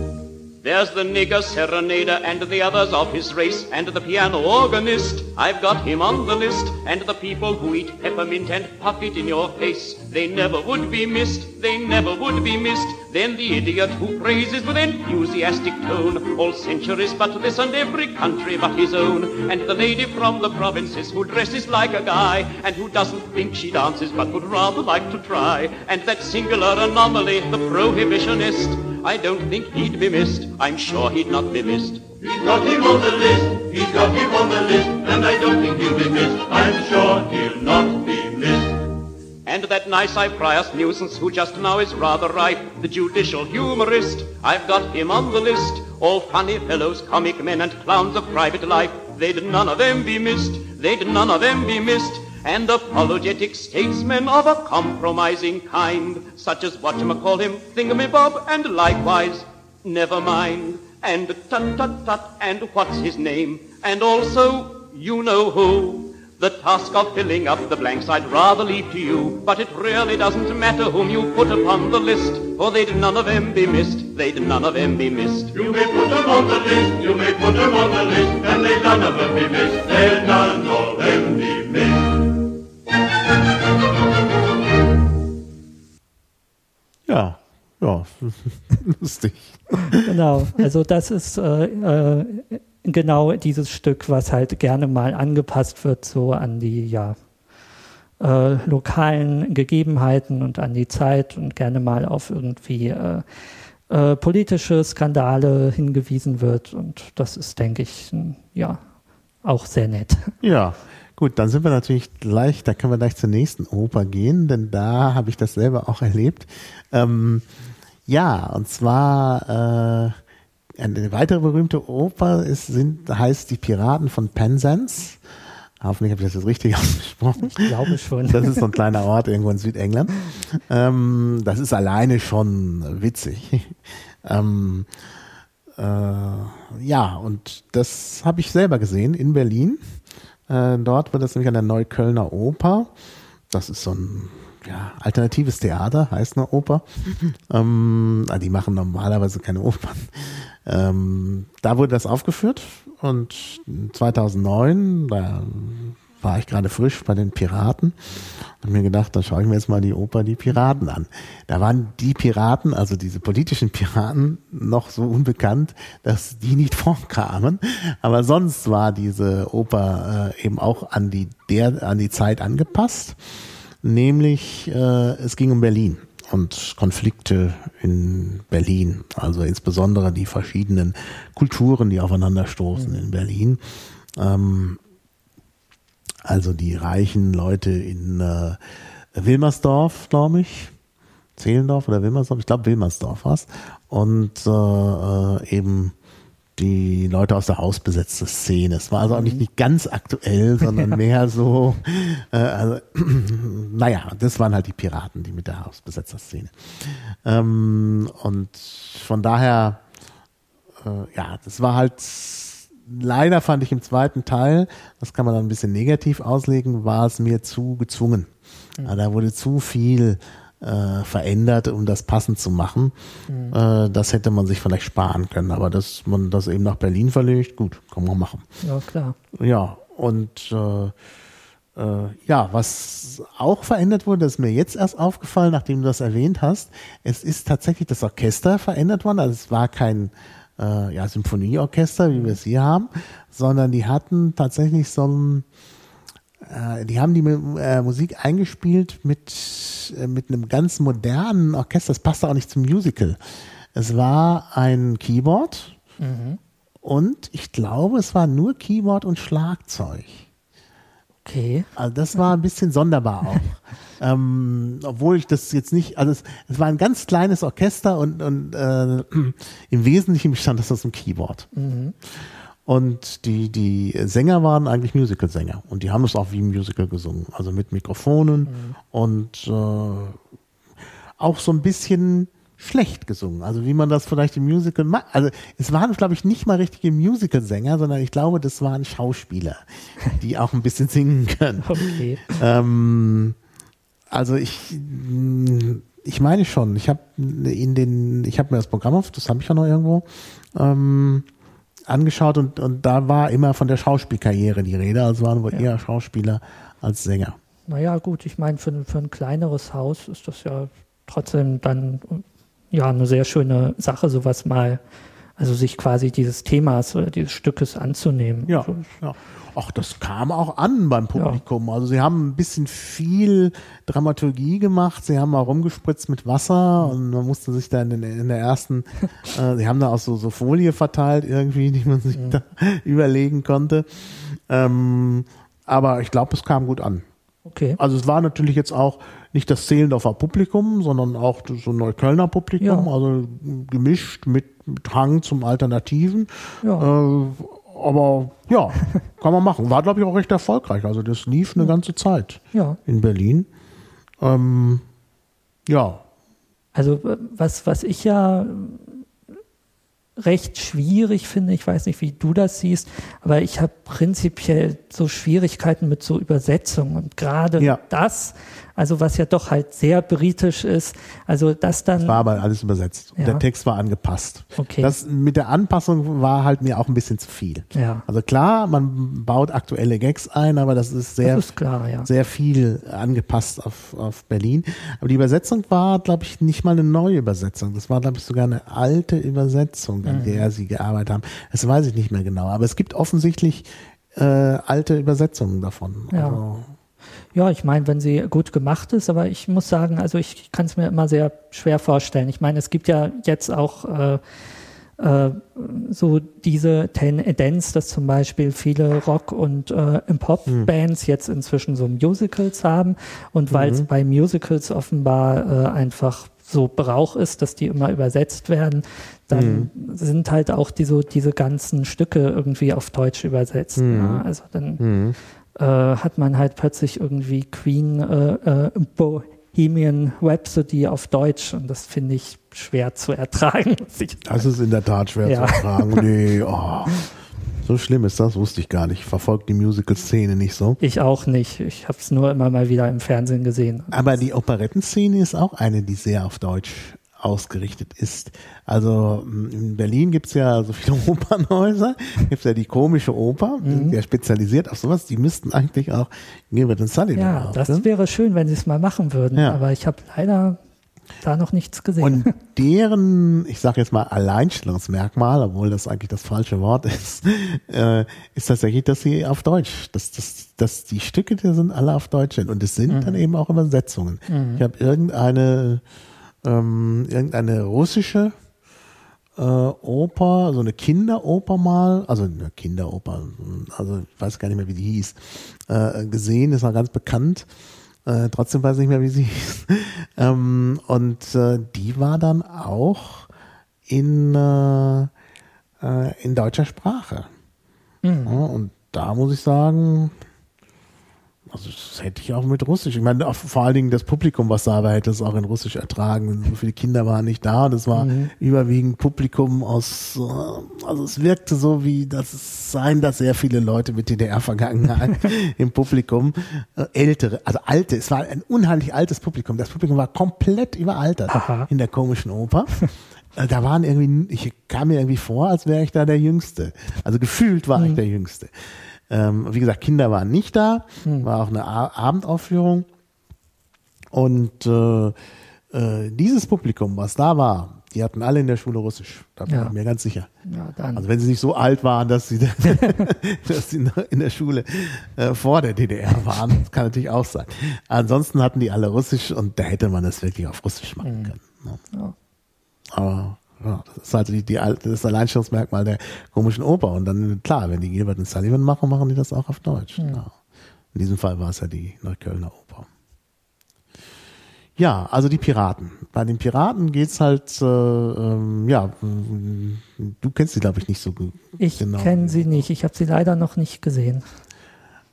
There's the nigger serenader and the others of his race, and the piano organist. I've got him on the list, and the people who eat peppermint and puff it in your face. They never would be missed, they never would be missed. Then the idiot who praises with enthusiastic tone all centuries but this and every country but his own. And the lady from the provinces who dresses like a guy, and who doesn't think she dances but would rather like to try. And that singular anomaly, the prohibitionist. I don't think he'd be missed. I'm sure he'd not be missed. He's got him on the list. He's got him on the list. And I don't think he'll be missed. I'm sure he'll not be missed. And that nice Cyprius nuisance who just now is rather ripe, the judicial humorist, I've got him on the list. All funny fellows, comic men and clowns of private life, they'd none of them be missed, they'd none of them be missed and apologetic statesmen of a compromising kind, such as what you call him, Thingamabob, and likewise, never mind, and tut tut tut, and what's his name, and also, you know who. The task of filling up the blanks I'd rather leave to you, but it really doesn't matter whom you put upon the list, for they'd none of them be missed, they'd none of them be missed. You may put them on the list, you may put them on the list, and they'd none of them be missed, they'd none of them be missed. Ja, ja, lustig. Genau, also das ist äh, äh, genau dieses Stück, was halt gerne mal angepasst wird, so an die, ja, äh, lokalen Gegebenheiten und an die Zeit und gerne mal auf irgendwie äh, äh, politische Skandale hingewiesen wird. Und das ist, denke ich, ja, auch sehr nett. Ja, Gut, dann sind wir natürlich gleich, da können wir gleich zur nächsten Oper gehen, denn da habe ich das selber auch erlebt. Ähm, ja, und zwar äh, eine weitere berühmte Oper ist, sind, heißt Die Piraten von Penzance. Hoffentlich habe ich das jetzt richtig ausgesprochen. Ich glaube schon. Das ist so ein kleiner Ort irgendwo in Südengland. Ähm, das ist alleine schon witzig. Ähm, äh, ja, und das habe ich selber gesehen in Berlin. Äh, dort wird es nämlich an der Neuköllner Oper. Das ist so ein ja, alternatives Theater, heißt eine Oper. ähm, ah, die machen normalerweise keine Opern. Ähm, da wurde das aufgeführt und 2009, da war ich gerade frisch bei den Piraten und mir gedacht, da schaue ich mir jetzt mal die Oper Die Piraten an. Da waren die Piraten, also diese politischen Piraten, noch so unbekannt, dass die nicht vorkamen. Aber sonst war diese Oper äh, eben auch an die, der, an die Zeit angepasst. nämlich äh, es ging um Berlin und Konflikte in Berlin, also insbesondere die verschiedenen Kulturen, die aufeinanderstoßen in Berlin. Ähm, also die reichen Leute in äh, Wilmersdorf, glaube ich, Zehlendorf oder Wilmersdorf, ich glaube Wilmersdorf war und äh, äh, eben die Leute aus der hausbesetzten Szene. Es war also auch nicht, nicht ganz aktuell, sondern mehr so, äh, also, naja, das waren halt die Piraten, die mit der hausbesetzten Szene. Ähm, und von daher, äh, ja, das war halt, leider fand ich im zweiten Teil, das kann man dann ein bisschen negativ auslegen, war es mir zu gezwungen. Mhm. Da wurde zu viel äh, verändert, um das passend zu machen. Mhm. Äh, das hätte man sich vielleicht sparen können, aber dass man das eben nach Berlin verlegt, gut, kann man machen. Ja, klar. Ja, und äh, äh, ja, was auch verändert wurde, das ist mir jetzt erst aufgefallen, nachdem du das erwähnt hast, es ist tatsächlich das Orchester verändert worden, also es war kein äh, ja, Symphonieorchester, wie wir es hier haben, sondern die hatten tatsächlich so ein äh, die haben die äh, Musik eingespielt mit, äh, mit einem ganz modernen Orchester. Das passte auch nicht zum Musical. Es war ein Keyboard mhm. und ich glaube, es war nur Keyboard und Schlagzeug. Okay. Also das war ein bisschen sonderbar auch. ähm, obwohl ich das jetzt nicht, also es, es war ein ganz kleines Orchester und, und äh, im Wesentlichen bestand das aus dem Keyboard. Mhm. Und die, die Sänger waren eigentlich Musical-Sänger. Und die haben es auch wie ein Musical gesungen. Also mit Mikrofonen mhm. und äh, auch so ein bisschen schlecht gesungen. Also wie man das vielleicht im Musical macht. Also es waren, glaube ich, nicht mal richtige Musical-Sänger, sondern ich glaube, das waren Schauspieler, die auch ein bisschen singen können. Okay. Ähm, also ich ich meine schon, ich habe in den, ich habe mir das Programm auf, das habe ich ja noch irgendwo. Ähm, angeschaut und, und da war immer von der Schauspielkarriere die Rede, also waren wohl ja. eher Schauspieler als Sänger. Naja, gut, ich meine, für, für ein kleineres Haus ist das ja trotzdem dann ja eine sehr schöne Sache, sowas mal, also sich quasi dieses Themas oder dieses Stückes anzunehmen. Ja, ja. Ach, das kam auch an beim Publikum. Ja. Also sie haben ein bisschen viel Dramaturgie gemacht. Sie haben auch rumgespritzt mit Wasser und man musste sich da in, in der ersten, äh, sie haben da auch so, so Folie verteilt irgendwie, die man sich mhm. da überlegen konnte. Ähm, aber ich glaube, es kam gut an. Okay. Also es war natürlich jetzt auch nicht das Zehlendorfer Publikum, sondern auch so ein Neuköllner Publikum, ja. also gemischt mit, mit Hang zum Alternativen. Ja. Äh, aber ja, kann man machen. War, glaube ich, auch recht erfolgreich. Also das lief eine ganze Zeit ja. in Berlin. Ähm, ja. Also was, was ich ja recht schwierig finde, ich weiß nicht, wie du das siehst, aber ich habe prinzipiell so Schwierigkeiten mit so Übersetzungen und gerade ja. das also was ja doch halt sehr britisch ist. Also das dann. Es war aber alles übersetzt. Ja. Der Text war angepasst. Okay. Das mit der Anpassung war halt mir auch ein bisschen zu viel. Ja. Also klar, man baut aktuelle Gags ein, aber das ist sehr, das ist klar, ja. sehr viel angepasst auf, auf Berlin. Aber die Übersetzung war, glaube ich, nicht mal eine neue Übersetzung. Das war, glaube ich, sogar eine alte Übersetzung, an mhm. der sie gearbeitet haben. Das weiß ich nicht mehr genau. Aber es gibt offensichtlich äh, alte Übersetzungen davon. Ja. Also, ja, ich meine, wenn sie gut gemacht ist, aber ich muss sagen, also ich kann es mir immer sehr schwer vorstellen. Ich meine, es gibt ja jetzt auch äh, äh, so diese Tendenz, dass zum Beispiel viele Rock- und äh, Pop-Bands hm. jetzt inzwischen so Musicals haben und weil es mhm. bei Musicals offenbar äh, einfach so Brauch ist, dass die immer übersetzt werden, dann mhm. sind halt auch diese, diese ganzen Stücke irgendwie auf Deutsch übersetzt. Mhm. Ja, also dann mhm äh, hat man halt plötzlich irgendwie Queen äh, äh, Bohemian Rhapsody auf Deutsch und das finde ich schwer zu ertragen. Das ist in der Tat schwer ja. zu ertragen. Nee, oh. So schlimm ist das, wusste ich gar nicht. Ich verfolge die Musical-Szene nicht so. Ich auch nicht. Ich habe es nur immer mal wieder im Fernsehen gesehen. Aber die Operettenszene ist auch eine, die sehr auf Deutsch ausgerichtet ist. Also in Berlin gibt's ja so viele Opernhäuser, gibt's ja die komische Oper, mhm. die spezialisiert auf sowas, die müssten eigentlich auch Gilbert und Sullivan Ja, das wäre schön, wenn sie es mal machen würden, ja. aber ich habe leider da noch nichts gesehen. Und deren, ich sage jetzt mal Alleinstellungsmerkmal, obwohl das eigentlich das falsche Wort ist, äh, ist tatsächlich, dass sie auf Deutsch, dass, dass, dass die Stücke, die sind alle auf Deutsch sind. Und es sind mhm. dann eben auch Übersetzungen. Mhm. Ich habe irgendeine, ähm, irgendeine russische äh, Oper, so eine Kinderoper mal, also eine Kinderoper, also ich weiß gar nicht mehr, wie die hieß, äh, gesehen, ist noch ganz bekannt. Äh, trotzdem weiß ich nicht mehr, wie sie hieß. ähm, und äh, die war dann auch in, äh, äh in deutscher Sprache. Mhm. Ja, und da muss ich sagen, also das hätte ich auch mit Russisch. Ich meine, vor allen Dingen das Publikum, was da war, hätte es auch in Russisch ertragen. So viele Kinder waren nicht da es war mhm. überwiegend Publikum aus, äh, also es wirkte so wie, dass es sein, dass sehr viele Leute mit DDR-Vergangenheit im Publikum, äh, ältere, also alte, es war ein unheimlich altes Publikum. Das Publikum war komplett überaltert Aha. in der komischen Oper. Äh, da waren irgendwie, ich kam mir irgendwie vor, als wäre ich da der Jüngste. Also gefühlt war mhm. ich der Jüngste. Ähm, wie gesagt, Kinder waren nicht da, hm. war auch eine A Abendaufführung. Und äh, äh, dieses Publikum, was da war, die hatten alle in der Schule Russisch. Da bin ja. ich mir ganz sicher. Ja, also wenn sie nicht so alt waren, dass sie, dass sie in der Schule äh, vor der DDR waren, das kann natürlich auch sein. Ansonsten hatten die alle Russisch und da hätte man das wirklich auf Russisch machen mhm. können. Ne? Ja. Aber ja, das ist halt die, die, das Alleinstellungsmerkmal der komischen Oper. Und dann, klar, wenn die Gilbert und Sullivan machen, machen die das auch auf Deutsch. Mhm. Ja. In diesem Fall war es ja die Neuköllner Oper. Ja, also die Piraten. Bei den Piraten geht's halt, äh, ähm, ja, du kennst sie, glaube ich, nicht so gut. Ich genau. kenne sie nicht. Ich habe sie leider noch nicht gesehen.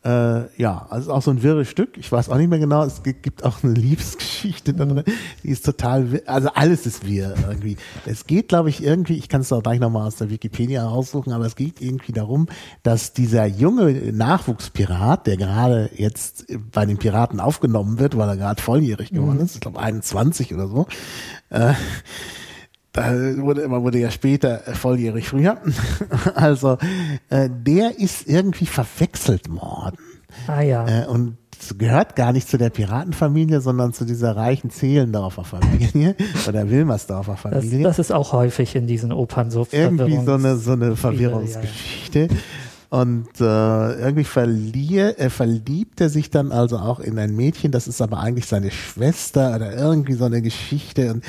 Äh, ja, also auch so ein wirres Stück. Ich weiß auch nicht mehr genau. Es gibt auch eine Liebesgeschichte da drin. Die ist total, also alles ist wirr irgendwie. Es geht, glaube ich, irgendwie, ich kann es auch gleich nochmal aus der Wikipedia raussuchen, aber es geht irgendwie darum, dass dieser junge Nachwuchspirat, der gerade jetzt bei den Piraten aufgenommen wird, weil er gerade volljährig geworden mhm. ist, ich glaube 21 oder so, äh, da wurde, man wurde ja später volljährig früher. Also äh, der ist irgendwie verwechselt worden. Ah ja. Äh, und gehört gar nicht zu der Piratenfamilie, sondern zu dieser reichen Zehlendorfer Familie oder Wilmersdorfer Familie. Das, das, ist auch häufig in diesen Opern so. Irgendwie so eine, so eine Verwirrungsgeschichte. Ja, ja. Und äh, irgendwie verlier, äh, verliebt er sich dann also auch in ein Mädchen, das ist aber eigentlich seine Schwester oder irgendwie so eine Geschichte. Und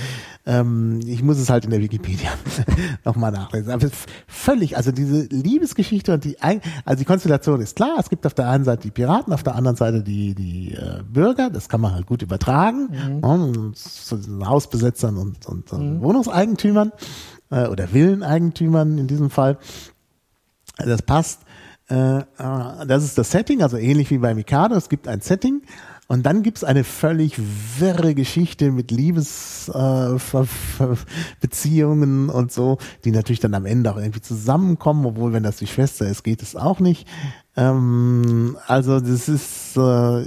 ähm, ich muss es halt in der Wikipedia nochmal nachlesen. Aber völlig, also diese Liebesgeschichte und die, also die Konstellation ist klar. Es gibt auf der einen Seite die Piraten, auf der anderen Seite die, die äh, Bürger. Das kann man halt gut übertragen. Mhm. Ja, zu Hausbesetzern und, und, und mhm. Wohnungseigentümern äh, oder Villeneigentümern in diesem Fall. Das passt. Äh, äh, das ist das Setting, also ähnlich wie bei Mikado. Es gibt ein Setting und dann gibt's eine völlig wirre Geschichte mit Liebesbeziehungen äh, und so, die natürlich dann am Ende auch irgendwie zusammenkommen, obwohl wenn das die Schwester ist, geht es auch nicht. Ähm, also das ist, äh,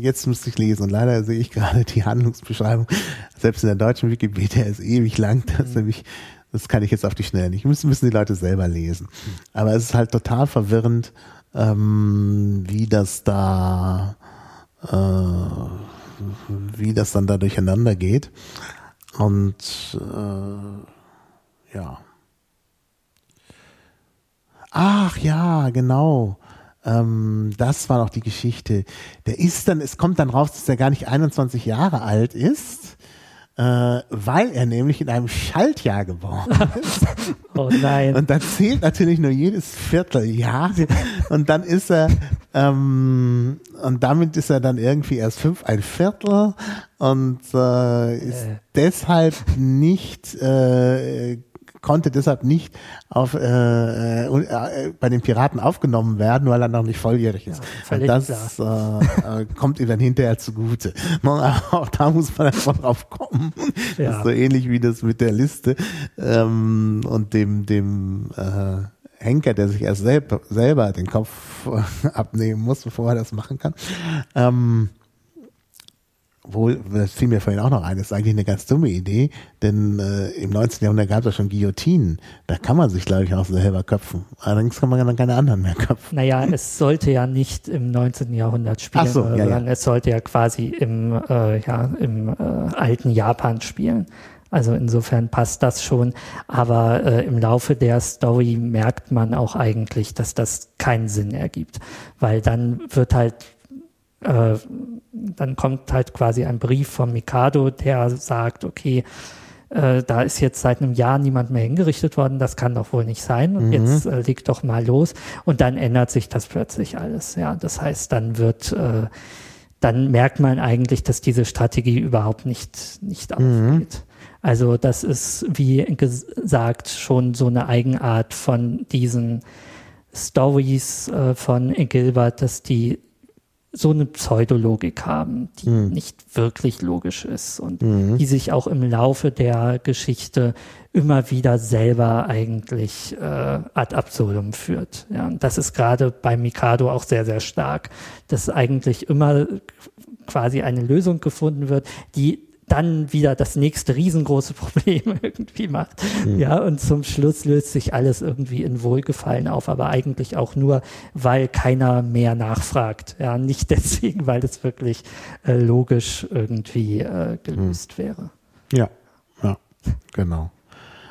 jetzt müsste ich lesen und leider sehe ich gerade die Handlungsbeschreibung, selbst in der deutschen Wikipedia ist ewig lang, das mhm. nämlich das kann ich jetzt auf die Schnelle nicht. Müssen, müssen die Leute selber lesen. Aber es ist halt total verwirrend, ähm, wie das da, äh, wie das dann da durcheinander geht. Und äh, ja. Ach ja, genau. Ähm, das war noch die Geschichte. Der ist dann, es kommt dann raus, dass er gar nicht 21 Jahre alt ist äh, weil er nämlich in einem Schaltjahr geboren ist. oh nein. Und dann zählt natürlich nur jedes Vierteljahr. Und dann ist er, ähm, und damit ist er dann irgendwie erst fünf, ein Viertel und äh, ist äh. deshalb nicht äh, konnte deshalb nicht auf, äh, äh, bei den Piraten aufgenommen werden, weil er noch nicht volljährig ist. Ja, Und das äh, äh, kommt ihm dann hinterher zugute. Auch da muss man davon drauf kommen. Ja. Das ist so ähnlich wie das mit der Liste ähm, und dem, dem äh, Henker, der sich erst selb, selber den Kopf abnehmen muss, bevor er das machen kann. Ähm, Wohl, das fiel mir vorhin auch noch ein, das ist eigentlich eine ganz dumme Idee, denn äh, im 19. Jahrhundert gab es ja schon Guillotinen. Da kann man sich, glaube ich, auch selber köpfen. Allerdings kann man dann keine anderen mehr köpfen. Naja, es sollte ja nicht im 19. Jahrhundert spielen, Ach so, ja, sondern ja. es sollte ja quasi im, äh, ja, im äh, alten Japan spielen. Also insofern passt das schon. Aber äh, im Laufe der Story merkt man auch eigentlich, dass das keinen Sinn ergibt. Weil dann wird halt äh, dann kommt halt quasi ein Brief vom Mikado, der sagt, okay, äh, da ist jetzt seit einem Jahr niemand mehr hingerichtet worden, das kann doch wohl nicht sein. Und jetzt äh, leg doch mal los. Und dann ändert sich das plötzlich alles. Ja, das heißt, dann wird, äh, dann merkt man eigentlich, dass diese Strategie überhaupt nicht, nicht aufgeht. Also das ist, wie gesagt, schon so eine Eigenart von diesen Stories äh, von Gilbert, dass die so eine Pseudologik haben, die nicht wirklich logisch ist und die sich auch im Laufe der Geschichte immer wieder selber eigentlich äh, ad absurdum führt. Ja, und das ist gerade bei Mikado auch sehr, sehr stark, dass eigentlich immer quasi eine Lösung gefunden wird, die dann wieder das nächste riesengroße Problem irgendwie macht. Ja, und zum Schluss löst sich alles irgendwie in Wohlgefallen auf, aber eigentlich auch nur, weil keiner mehr nachfragt. Ja, nicht deswegen, weil es wirklich äh, logisch irgendwie äh, gelöst wäre. Ja, ja, genau.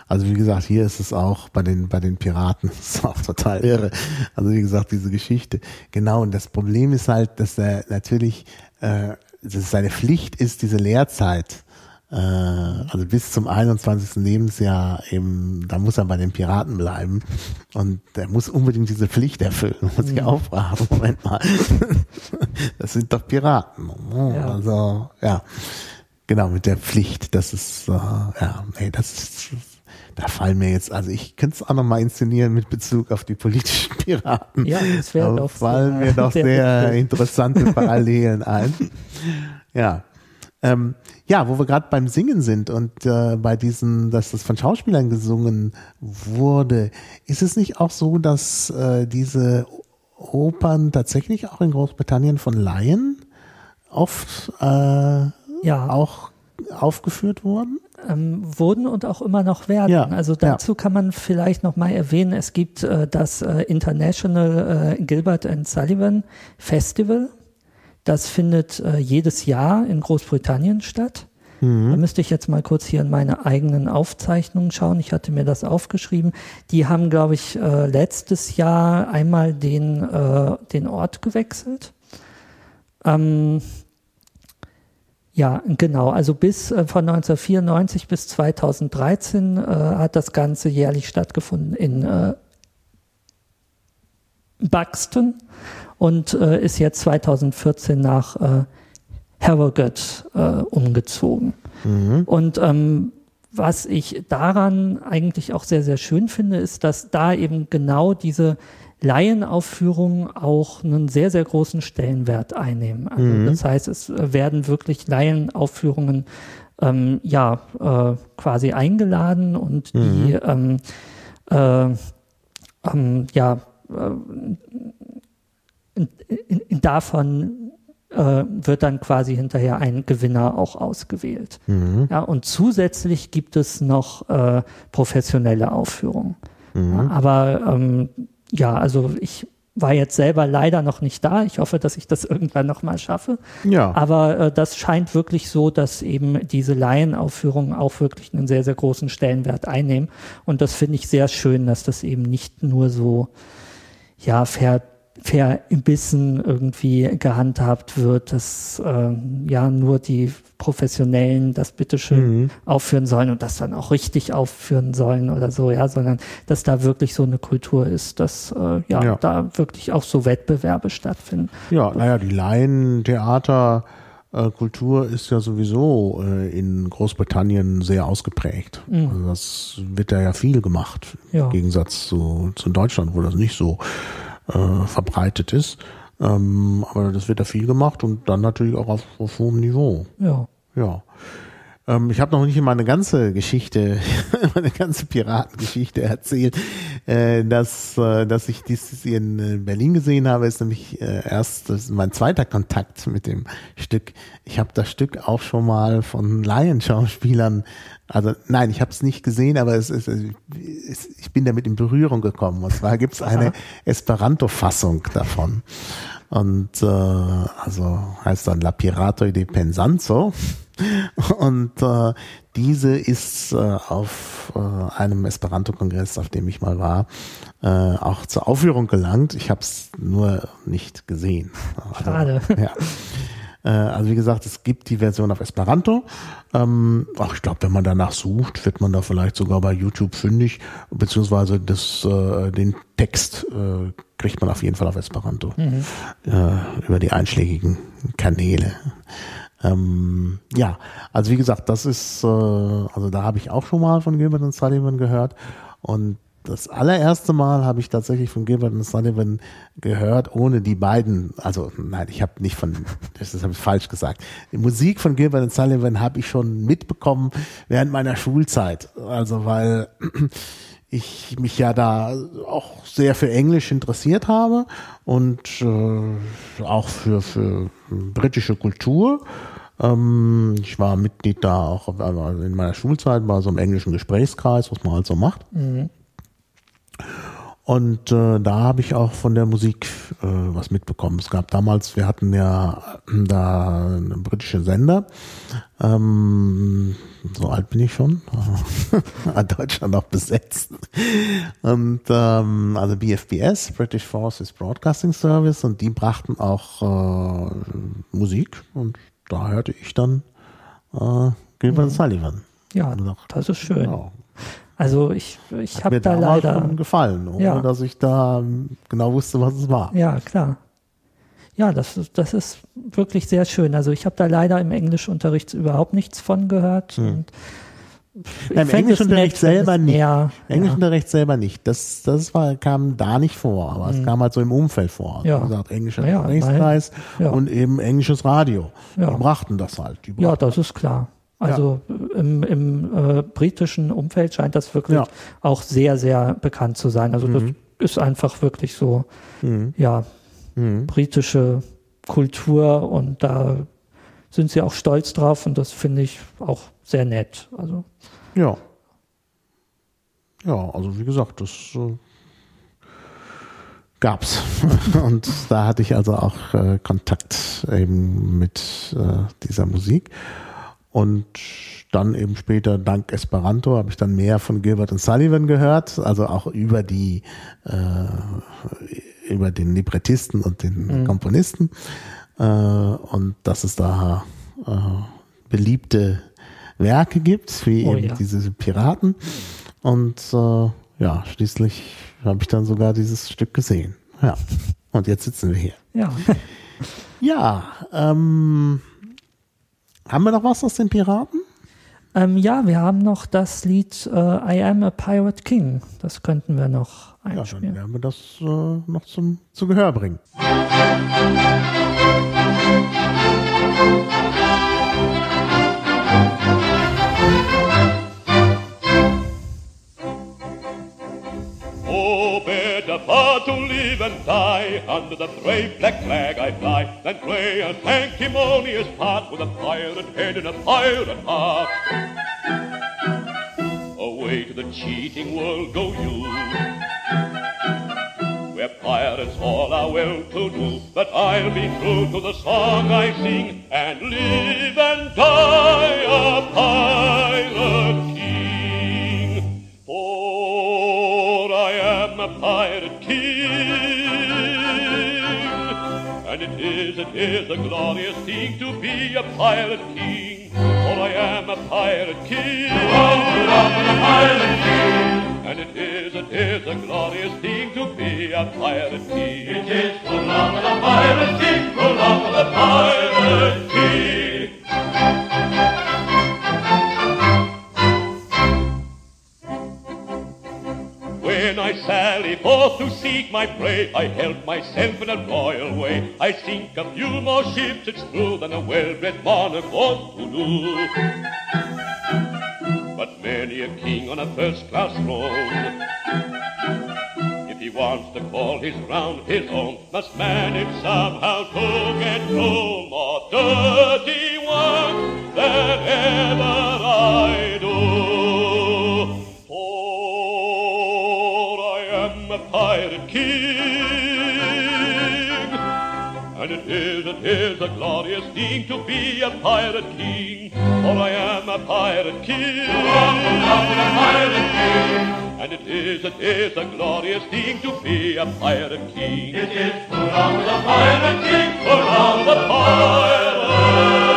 Also wie gesagt, hier ist es auch bei den bei den Piraten ist auch total irre. Also wie gesagt, diese Geschichte. Genau. Und das Problem ist halt, dass er natürlich, äh, seine Pflicht ist, diese Lehrzeit, äh, also bis zum 21. Lebensjahr eben, da muss er bei den Piraten bleiben und er muss unbedingt diese Pflicht erfüllen. Muss ich aufraten. Moment mal, das sind doch Piraten. Also ja. Genau, mit der Pflicht, das ist, äh, ja, nee, das ist, da fallen mir jetzt, also ich könnte es auch nochmal inszenieren mit Bezug auf die politischen Piraten. Ja, das wäre doch fallen sehr- mir doch sehr interessante Parallelen ein. Ja. Ähm, ja, wo wir gerade beim Singen sind und äh, bei diesen, dass das von Schauspielern gesungen wurde, ist es nicht auch so, dass äh, diese Opern tatsächlich auch in Großbritannien von Laien oft äh, Ja. auch aufgeführt wurden? Ähm, wurden und auch immer noch werden. Ja, also dazu kann man vielleicht noch mal erwähnen, es gibt äh, das äh, International äh, Gilbert and Sullivan Festival. Das findet äh, jedes Jahr in Großbritannien statt. Da müsste ich jetzt mal kurz hier in meine eigenen Aufzeichnungen schauen. Ich hatte mir das aufgeschrieben. Die haben, glaube ich, äh, letztes Jahr einmal den, äh, den Ort gewechselt. Ähm, ja, genau. Also bis äh, von 1994 bis 2013 äh, hat das Ganze jährlich stattgefunden in äh, Buxton und äh, ist jetzt 2014 nach äh, Harrogate äh, umgezogen. Und ähm, was ich daran eigentlich auch sehr, sehr schön finde, ist, dass da eben genau diese Laienaufführungen auch einen sehr, sehr großen Stellenwert einnehmen. Also Das heißt, es äh, werden wirklich Laienaufführungen ähm, ja äh, quasi eingeladen und die ähm, äh, ähm, ja äh, in, in, davon äh, wird dann quasi hinterher ein Gewinner auch ausgewählt. Ja, und zusätzlich gibt es noch äh, professionelle Aufführungen. Ja, aber ähm, ja, also ich war jetzt selber leider noch nicht da. Ich hoffe, dass ich das irgendwann noch mal schaffe. Ja. Aber äh, das scheint wirklich so, dass eben diese Laienaufführungen auch wirklich einen sehr, sehr großen Stellenwert einnehmen. Und das finde ich sehr schön, dass das eben nicht nur so, ja, ver, verbissen irgendwie gehandhabt wird, dass äh, ja nur die Professionellen das bitteschön aufführen sollen und das dann auch richtig aufführen sollen oder so, ja, sondern dass da wirklich so eine Kultur ist, dass äh, ja, Ja. da wirklich auch so Wettbewerbe stattfinden. Ja, naja, die Laientheaterkultur äh, Kultur ist ja sowieso äh, in Großbritannien sehr ausgeprägt. Also das wird da ja viel gemacht, Ja. im Gegensatz zu, zu Deutschland, wo das nicht so äh, verbreitet ist. Ähm, aber das wird da viel gemacht und dann natürlich auch auf, auf hohem Niveau. Ja. Ja. Ähm, ich habe noch nicht meine ganze Geschichte, meine ganze Piratengeschichte erzählt. Äh, dass, äh, dass ich dies in äh, Berlin gesehen habe, ist nämlich äh, erst das ist mein zweiter Kontakt mit dem Stück. Ich habe das Stück auch schon mal von Laienschauspielern also nein, ich habe es nicht gesehen, aber es ist, es, ich bin damit in Berührung gekommen. Und zwar gibt es eine Esperanto-Fassung davon. Und äh, also heißt dann La Pirato de Pensanzo. Und äh, diese ist äh, auf äh, einem Esperanto-Kongress, auf dem ich mal war, äh, auch zur Aufführung gelangt. Ich habe es nur nicht gesehen. Also, Schade. Ja. Äh, also wie gesagt, es gibt die Version auf Esperanto. Ähm, ach, ich glaube, wenn man danach sucht, wird man da vielleicht sogar bei YouTube fündig, beziehungsweise das, äh, den Text äh, kriegt man auf jeden Fall auf Esperanto Mhm. äh, über die einschlägigen Kanäle. Ähm, ja, also wie gesagt, das ist, äh, also da habe ich auch schon mal von Gilbert und Sullivan gehört und das allererste Mal habe ich tatsächlich von Gilbert und Sullivan gehört, ohne die beiden, also nein, ich habe nicht von, das habe ich falsch gesagt. Die Musik von Gilbert und Sullivan habe ich schon mitbekommen während meiner Schulzeit. Also weil ich mich ja da auch sehr für Englisch interessiert habe und äh, auch für, für britische Kultur. Ähm, ich war Mitglied da auch in meiner Schulzeit bei so einem englischen Gesprächskreis, was man halt so macht. Und äh, da habe ich auch von der Musik äh, was mitbekommen. Es gab damals, wir hatten ja äh, da einen britischen Sender. Ähm, so alt bin ich schon. Deutschland auch besetzt. Und ähm, also BFBS, British Forces Broadcasting Service, und die brachten auch äh, Musik und da hörte ich dann äh, Gilbert Sullivan. Ja, auch- das ist schön. Ja, Also ich, ich habe da leider. gefallen, ohne Ja. dass ich da genau wusste, was es war. Ja, klar. Ja, das, ist- das ist wirklich sehr schön. Also ich habe da leider im Englischunterricht überhaupt nichts von gehört. Hm. Ja, Im Englischunterricht selber nicht. mehr- Englischunterricht selber nicht. Das, das war, kam da nicht vor, aber es kam halt so im Umfeld vor. Mhm. Ja. Wie gesagt, englischer Ja, Gesprächskreis ja. und eben englisches Radio. Ja. Die brachten das halt. Die Ja, brachten das ist klar. Also im, im äh, britischen Umfeld scheint das wirklich Ja. auch sehr, sehr bekannt zu sein. Also das ist einfach wirklich so, ja, britische Kultur und da sind sie auch stolz drauf und das finde ich auch sehr nett. Also Ja. Ja, also wie gesagt, das äh, gab's. Und da hatte ich also auch äh, Kontakt eben mit äh, dieser Musik. Und dann eben später, dank Esperanto, habe ich dann mehr von Gilbert und Sullivan gehört, also auch über die, äh, über den Librettisten und den Komponisten. Äh, und dass es da äh, beliebte Werke gibt, wie Oh eben ja. diese Piraten. Und äh, ja, schließlich habe ich dann sogar dieses Stück gesehen. Ja. Und jetzt sitzen wir hier. ja, Ja, ähm, haben wir noch was aus den Piraten? ähm, ja, wir haben noch das Lied äh, I Am a Pirate King. Das könnten wir noch Ja, dann einspielen. werden wir das äh, noch zum zu Gehör bringen. Oh, to live and die under the brave black flag I fly than play a sanctimonious part with a pirate head and a pirate heart. Away to the cheating world go you, where pirates all are well to do. But I'll be true to the song I sing and live and die a pirate king. For I am a pirate it is a glorious thing to be a pirate king. For I am a pirate king, and it is, it is a glorious thing to be a pirate king. It is for love of the pirate king, for love of the pirate king. Sally forth to seek my prey, I help myself in a royal way. I sink a few more ships, it's true, than a well-bred monarch ought to do. but many a king on a first-class throne. If he wants to call his round his own, must manage somehow to get through more dirty work than ever I do. It is, a glorious thing to be a pirate king. For I am a pirate king. And it is, it is a glorious thing to be a pirate king. It is hurrah the pirate king, hurrah the pirate king.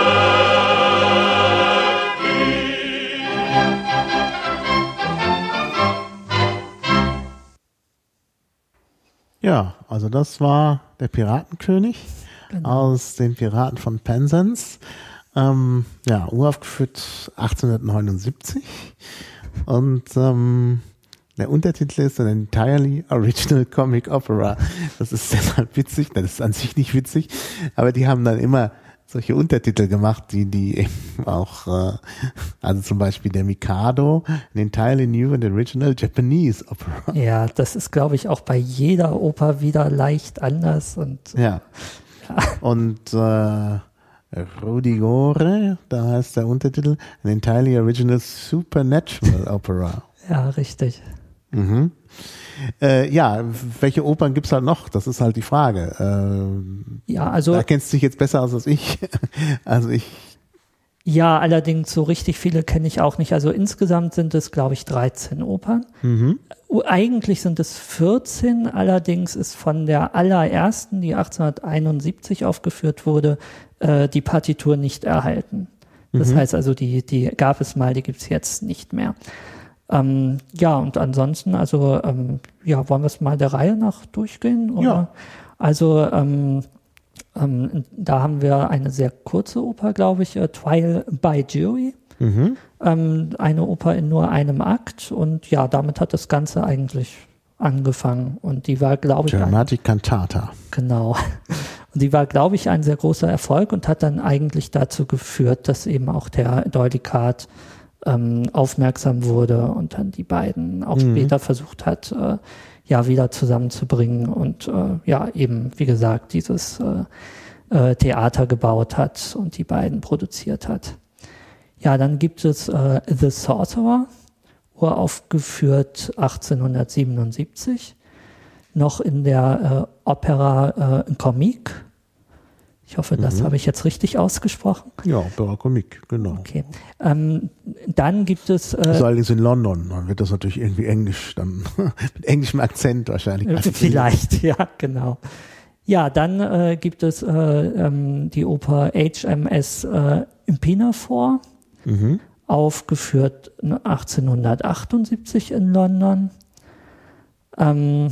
Ja, also das war der Piratenkönig aus den Piraten von Penzance. Ähm, ja, uraufgeführt 1879. Und ähm, der Untertitel ist ein entirely original comic opera. Das ist deshalb witzig, das ist an sich nicht witzig, aber die haben dann immer solche Untertitel gemacht, die die eben auch, äh, also zum Beispiel der Mikado, an entirely new and original Japanese opera. Ja, das ist, glaube ich, auch bei jeder Oper wieder leicht anders und Ja. Und äh, Rudigore, da heißt der Untertitel, an entirely original supernatural opera. ja, richtig. Mhm. Äh, ja, welche Opern gibt's halt noch? Das ist halt die Frage. Äh, Ja, also da kennst du dich jetzt besser aus als ich. Also ich, Ja, allerdings so richtig viele kenne ich auch nicht. Also insgesamt sind es, glaube ich, 13 Opern. U- Eigentlich sind es 14, allerdings ist von der allerersten, die 1871 aufgeführt wurde, äh, die Partitur nicht erhalten. Das heißt also, die, die gab es mal, die gibt's jetzt nicht mehr. Ähm, ja, und ansonsten, also, ähm, ja, wollen wir es mal der Reihe nach durchgehen? Oder? Ja. Also, ähm, ähm, da haben wir eine sehr kurze Oper, glaube ich, äh, Trial by Jury. Ähm, eine Oper in nur einem Akt. Und ja, damit hat das Ganze eigentlich angefangen. Und die war, glaube ich, Dramatic Cantata. genau. Und die war, glaube ich, ein sehr großer Erfolg und hat dann eigentlich dazu geführt, dass eben auch der Deulikat ähm, aufmerksam wurde und dann die beiden auch später versucht hat, äh, ja, wieder zusammenzubringen und äh, ja, eben, wie gesagt, dieses äh, äh, Theater gebaut hat und die beiden produziert hat. Ja, dann gibt es äh, The Sorcerer, uraufgeführt 1877, noch in der äh, Opera äh, Comique. Ich hoffe, das habe ich jetzt richtig ausgesprochen. Ja, Comique, genau. Okay. Ähm, dann gibt es Das ist äh, allerdings in London. Dann wird das natürlich irgendwie Englisch, dann mit englischem Akzent wahrscheinlich. Äh, Vielleicht, ja, genau. Ja, dann äh, gibt es äh, ähm, die Oper HMS äh, Pinafore, aufgeführt 1878 in London. Ähm,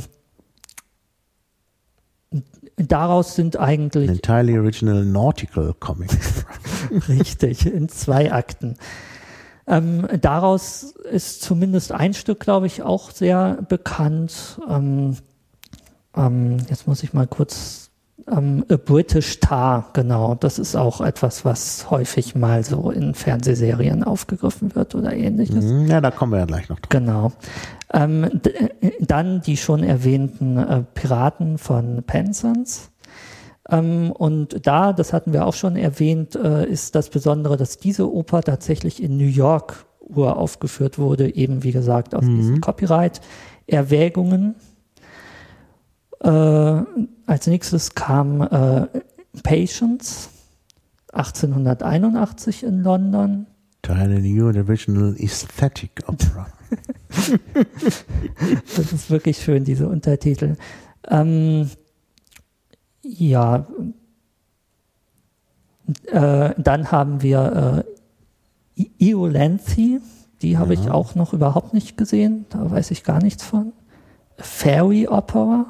daraus sind An eigentlich entirely original nautical comic. Richtig, in zwei Akten. Ähm, daraus ist zumindest ein Stück, glaube ich, auch sehr bekannt. Ähm, ähm, jetzt muss ich mal kurz. Ähm, A British Tar, genau. Das ist auch etwas, was häufig mal so in Fernsehserien aufgegriffen wird oder ähnliches. Hm, ja, da kommen wir ja gleich noch drauf. Genau. Ähm, äh, dann die schon erwähnten äh, Piraten von Penzance. Ähm, und da, das hatten wir auch schon erwähnt, äh, ist das Besondere, dass diese Oper tatsächlich in New York uraufgeführt wurde, eben wie gesagt aus diesen Copyright-Erwägungen. Äh, als nächstes kam äh, Patience 1881 in London. Entirely new original aesthetic opera. Das ist wirklich schön, diese Untertitel. Ähm, ja, äh, dann haben wir äh, I- Iolanthi, die habe ich auch noch überhaupt nicht gesehen, da weiß ich gar nichts von. Fairy Opera,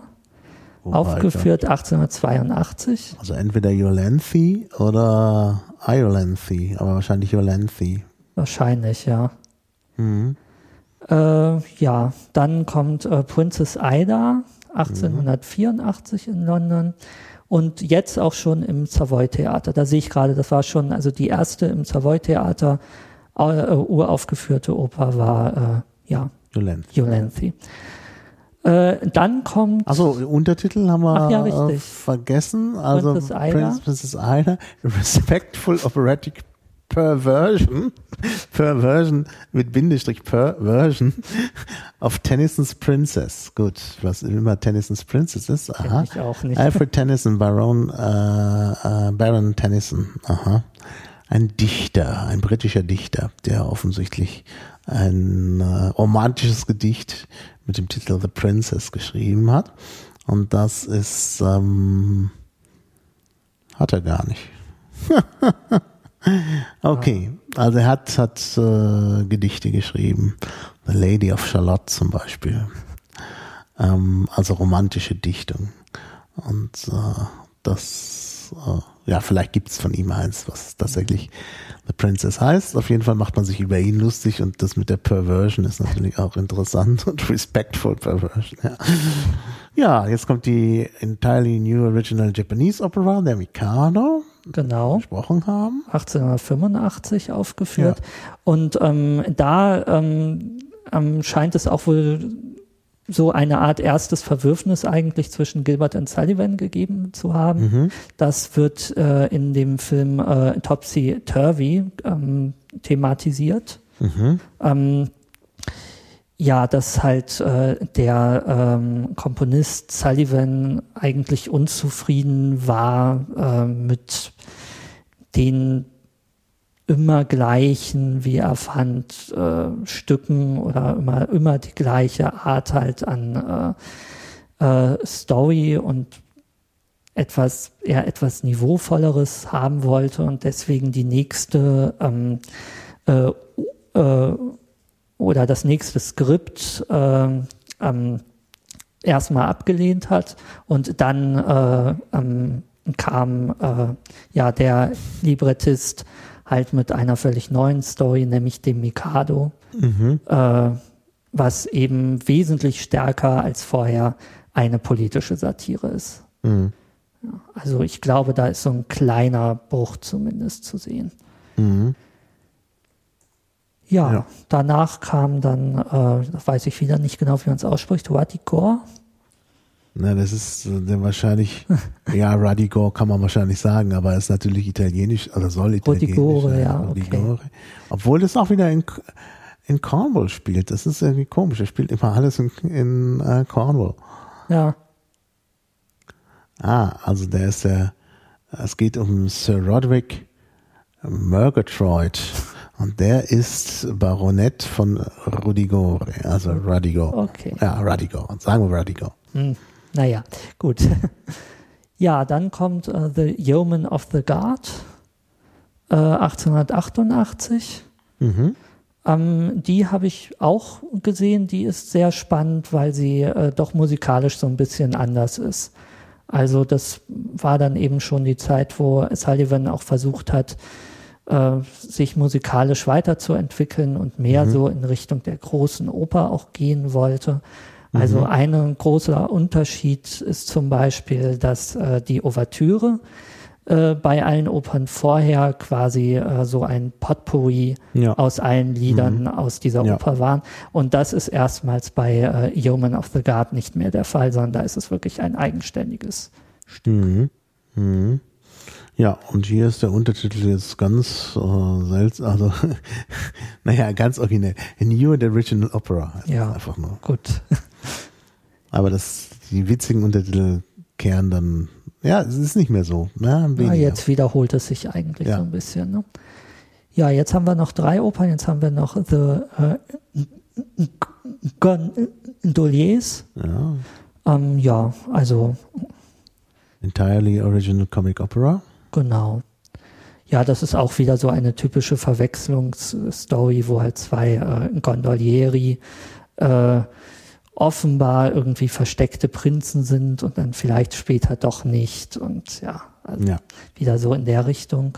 Oh, aufgeführt 1882. Alter. Also entweder Yolanthi oder Iolanthi, aber wahrscheinlich Yolanthi. Wahrscheinlich, ja. Äh, ja, dann kommt äh, Princess Ida 1884 in London und jetzt auch schon im Savoy Theater. Da sehe ich gerade, das war schon also die erste im Savoy Theater äh, uraufgeführte Oper war äh, ja Eulenthi. Eulenthi. Äh, dann kommt Also Untertitel haben wir ja, äh, vergessen. Also Princess Ida. Prince, Princess Ida, Respectful Operatic Perversion, Perversion mit Bindestrich Perversion of Tennyson's Princess. Gut, was immer Tennyson's Princess ist. Aha. ich auch nicht. Alfred Tennyson, Baron, äh, äh, Baron Tennyson. Aha. Ein Dichter, ein britischer Dichter, der offensichtlich ein äh, romantisches Gedicht mit dem Titel The Princess geschrieben hat. Und das ist, ähm, hat er gar nicht. okay, also er hat, hat äh, Gedichte geschrieben. The Lady of Charlotte zum Beispiel. Ähm, also romantische Dichtung. Und äh, das, äh, ja, vielleicht gibt's von ihm eins, was tatsächlich The Princess heißt. Auf jeden Fall macht man sich über ihn lustig und das mit der Perversion ist natürlich auch interessant und respectful Perversion. Ja, ja jetzt kommt die entirely new original Japanese Opera, der Mikado, genau gesprochen haben. 1885 aufgeführt. Und ähm, da ähm, ähm, scheint es auch wohl so eine Art erstes Verwürfnis eigentlich zwischen Gilbert und Sullivan gegeben zu haben. Das wird äh, in dem Film äh, Topsy Turvy ähm, thematisiert. Ähm, ja, dass halt äh, der ähm, Komponist Sullivan eigentlich unzufrieden war äh, mit den immer gleichen, wie er fand, äh, Stücken oder immer, immer die gleiche Art halt an äh, äh, Story und etwas, eher etwas Niveauvolleres haben wollte und deswegen die nächste ähm, äh, äh, oder das nächste Skript äh, ähm, erstmal abgelehnt hat und dann äh, ähm, kam äh, ja der Librettist halt mit einer völlig neuen Story, nämlich dem Mikado, äh, was eben wesentlich stärker als vorher eine politische Satire ist. Ja, also ich glaube, da ist so ein kleiner Bruch zumindest zu sehen. Ja, Ja. danach kam dann, äh, weiß ich wieder nicht genau, wie man es ausspricht, Watikor. Na, das ist äh, wahrscheinlich, ja, Radigor kann man wahrscheinlich sagen, aber er ist natürlich italienisch, oder soll italienisch Rodigore, sein. ja, okay. Rodigore. Obwohl das auch wieder in, in Cornwall spielt. Das ist irgendwie komisch. Er spielt immer alles in, in äh, Cornwall. Ja, Ah, also der ist der, es geht um Sir Roderick Murgatroyd. Und der ist Baronet von Rudigore, also Radigor. Okay. Ja, Radigor. Sagen wir Radigor. hm, naja, gut. ja, dann kommt äh, The Yeoman of the Guard, äh, 1888. Mhm. Ähm, die habe ich auch gesehen. Die ist sehr spannend, weil sie äh, doch musikalisch so ein bisschen anders ist. Also das war dann eben schon die Zeit, wo Sullivan auch versucht hat, äh, sich musikalisch weiterzuentwickeln und mehr so in Richtung der großen Oper auch gehen wollte. Also ein großer Unterschied ist zum Beispiel, dass äh, die Ouvertüre äh, bei allen Opern vorher quasi äh, so ein Potpourri Ja. aus allen Liedern aus dieser Ja. Oper waren. Und das ist erstmals bei äh, Yeoman of the Guard nicht mehr der Fall, sondern da ist es wirklich ein eigenständiges. Mhm. Mhm. Ja, und hier ist der Untertitel jetzt ganz äh, seltsam, also naja, ganz originell. A New and Original Opera heißt Ja. einfach nur. Gut. Aber das, die witzigen Untertitel kehren dann, ja, es ist nicht mehr so. Ja, Ja, jetzt wiederholt es sich eigentlich Ja. so ein bisschen. Ne? Ja, jetzt haben wir noch drei Opern. Jetzt haben wir noch The äh, Gondoliers. Ja. Ähm, ja, also Entirely Original Comic Opera. Genau. Ja, das ist auch wieder so eine typische Verwechslungsstory, wo halt zwei äh, Gondolieri äh, offenbar irgendwie versteckte Prinzen sind und dann vielleicht später doch nicht. Und ja, also Ja. wieder so in der Richtung.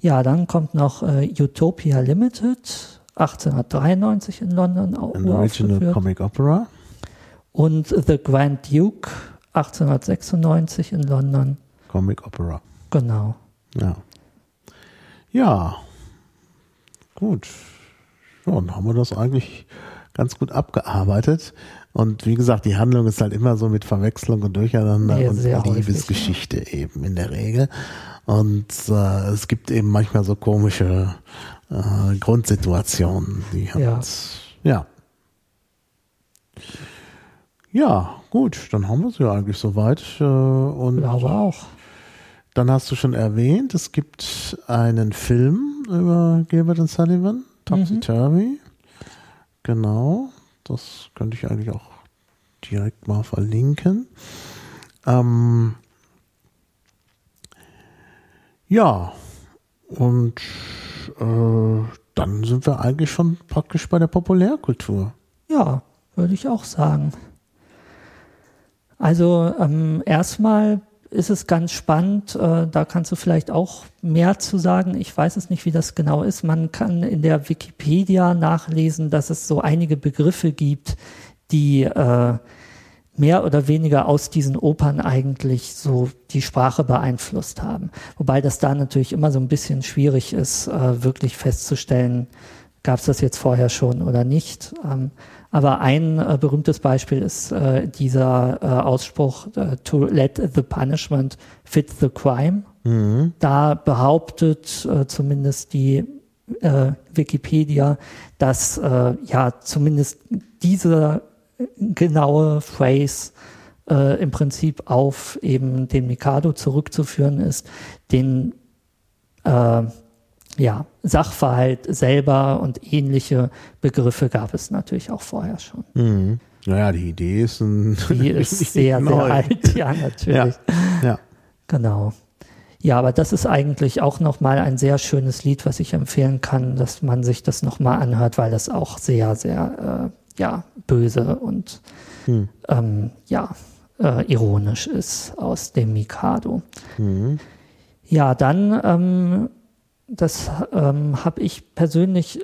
Ja, dann kommt noch äh, Utopia Limited, 1893 in London An Original. Comic Opera. Und The Grand Duke, 1896 in London. Comic Opera. Genau. Ja. Ja. Gut. Dann haben wir das eigentlich ganz gut abgearbeitet. Und wie gesagt, die Handlung ist halt immer so mit Verwechslung und Durcheinander Ja, und häufig, Liebesgeschichte eben in der Regel. Und äh, es gibt eben manchmal so komische äh, Grundsituationen, die halt, Ja. ja. Ja, gut, dann haben wir es ja eigentlich soweit. Äh, und Ich glaube auch. dann hast du schon erwähnt, es gibt einen Film über Gilbert und Sullivan, Topsy Turvy. Genau, das könnte ich eigentlich auch direkt mal verlinken. Ähm, ja, und äh, dann sind wir eigentlich schon praktisch bei der Populärkultur. Ja, würde ich auch sagen. Also ähm, erstmal ist es ganz spannend, äh, da kannst du vielleicht auch mehr zu sagen. Ich weiß es nicht, wie das genau ist. Man kann in der Wikipedia nachlesen, dass es so einige Begriffe gibt, die äh, mehr oder weniger aus diesen Opern eigentlich so die Sprache beeinflusst haben. Wobei das da natürlich immer so ein bisschen schwierig ist, äh, wirklich festzustellen, gab es das jetzt vorher schon oder nicht. Ähm, aber ein äh, berühmtes Beispiel ist äh, dieser äh, Ausspruch, äh, to let the punishment fit the crime. Da behauptet äh, zumindest die äh, Wikipedia, dass ja zumindest diese genaue Phrase im Prinzip auf eben den Mikado zurückzuführen ist, den ja, Sachverhalt selber und ähnliche Begriffe gab es natürlich auch vorher schon. Mhm. Naja, die Idee ist, ein Die ist sehr, neu. sehr alt, ja, natürlich. Ja, ja. Genau. Ja, aber das ist eigentlich auch nochmal ein sehr schönes Lied, was ich empfehlen kann, dass man sich das nochmal anhört, weil das auch sehr, sehr, äh, ja, böse und, ähm, ja, äh, ironisch ist aus dem Mikado. Ja, dann, ähm, das ähm, habe ich persönlich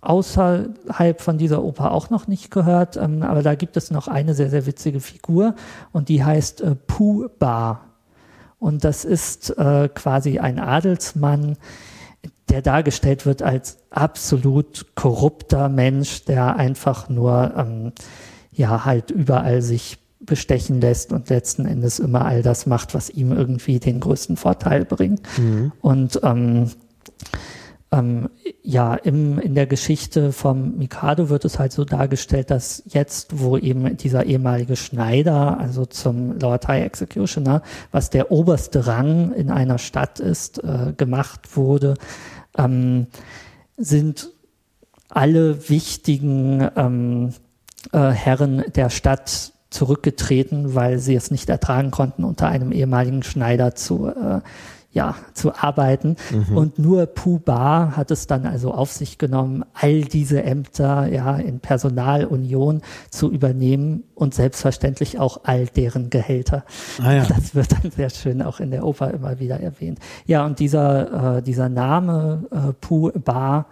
außerhalb von dieser Oper auch noch nicht gehört, ähm, aber da gibt es noch eine sehr, sehr witzige Figur und die heißt äh, Pooh Bar. Und das ist äh, quasi ein Adelsmann, der dargestellt wird als absolut korrupter Mensch, der einfach nur ähm, ja halt überall sich bestechen lässt und letzten Endes immer all das macht, was ihm irgendwie den größten Vorteil bringt. Und ähm, ähm, ja, im, in der Geschichte vom Mikado wird es halt so dargestellt, dass jetzt, wo eben dieser ehemalige Schneider, also zum Lord High Executioner, was der oberste Rang in einer Stadt ist, äh, gemacht wurde, ähm, sind alle wichtigen ähm, äh, Herren der Stadt zurückgetreten, weil sie es nicht ertragen konnten, unter einem ehemaligen Schneider zu, äh, ja, zu arbeiten. Und nur Bar hat es dann also auf sich genommen, all diese Ämter ja in Personalunion zu übernehmen und selbstverständlich auch all deren Gehälter. Ah ja. Das wird dann sehr schön auch in der Oper immer wieder erwähnt. Ja, und dieser, äh, dieser Name äh, Bar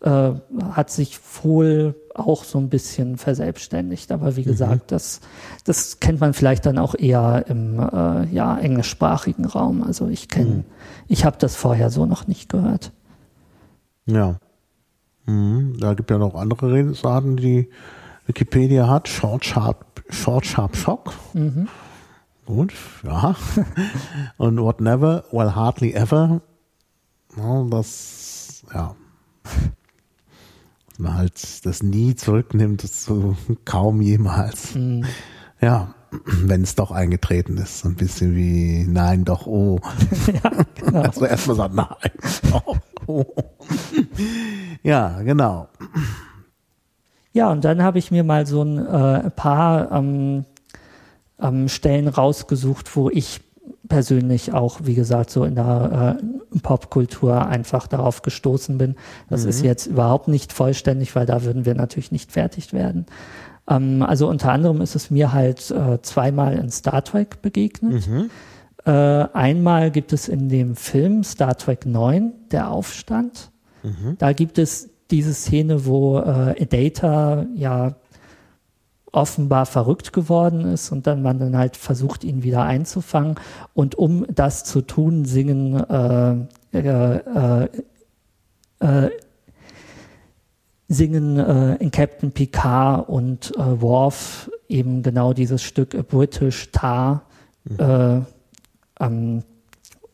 äh, hat sich wohl auch so ein bisschen verselbstständigt. Aber wie gesagt, das, das kennt man vielleicht dann auch eher im äh, ja, englischsprachigen Raum. Also ich kenne, ich habe das vorher so noch nicht gehört. Ja. Mhm. Da gibt ja noch andere Redensarten, die Wikipedia hat. Short Sharp, Short Sharp Shock. Gut, ja. Und What Never, Well Hardly Ever. Das, ja. Man halt das nie zurücknimmt, das so kaum jemals. Ja, wenn es doch eingetreten ist. So ein bisschen wie Nein, doch, oh. Genau. Also erstmal sagen, nein, doch, oh. Ja, genau. Ja, und dann habe ich mir mal so ein äh, paar ähm, ähm, Stellen rausgesucht, wo ich persönlich auch, wie gesagt, so in der äh, Popkultur einfach darauf gestoßen bin. Das ist jetzt überhaupt nicht vollständig, weil da würden wir natürlich nicht fertig werden. Ähm, also unter anderem ist es mir halt äh, zweimal in Star Trek begegnet. Äh, einmal gibt es in dem Film Star Trek 9, der Aufstand. Da gibt es diese Szene, wo äh, Data ja offenbar verrückt geworden ist und dann man dann halt versucht, ihn wieder einzufangen. Und um das zu tun, singen äh, äh, äh, äh, singen äh, in Captain Picard und äh, Worf eben genau dieses Stück A British Tar, äh, ähm,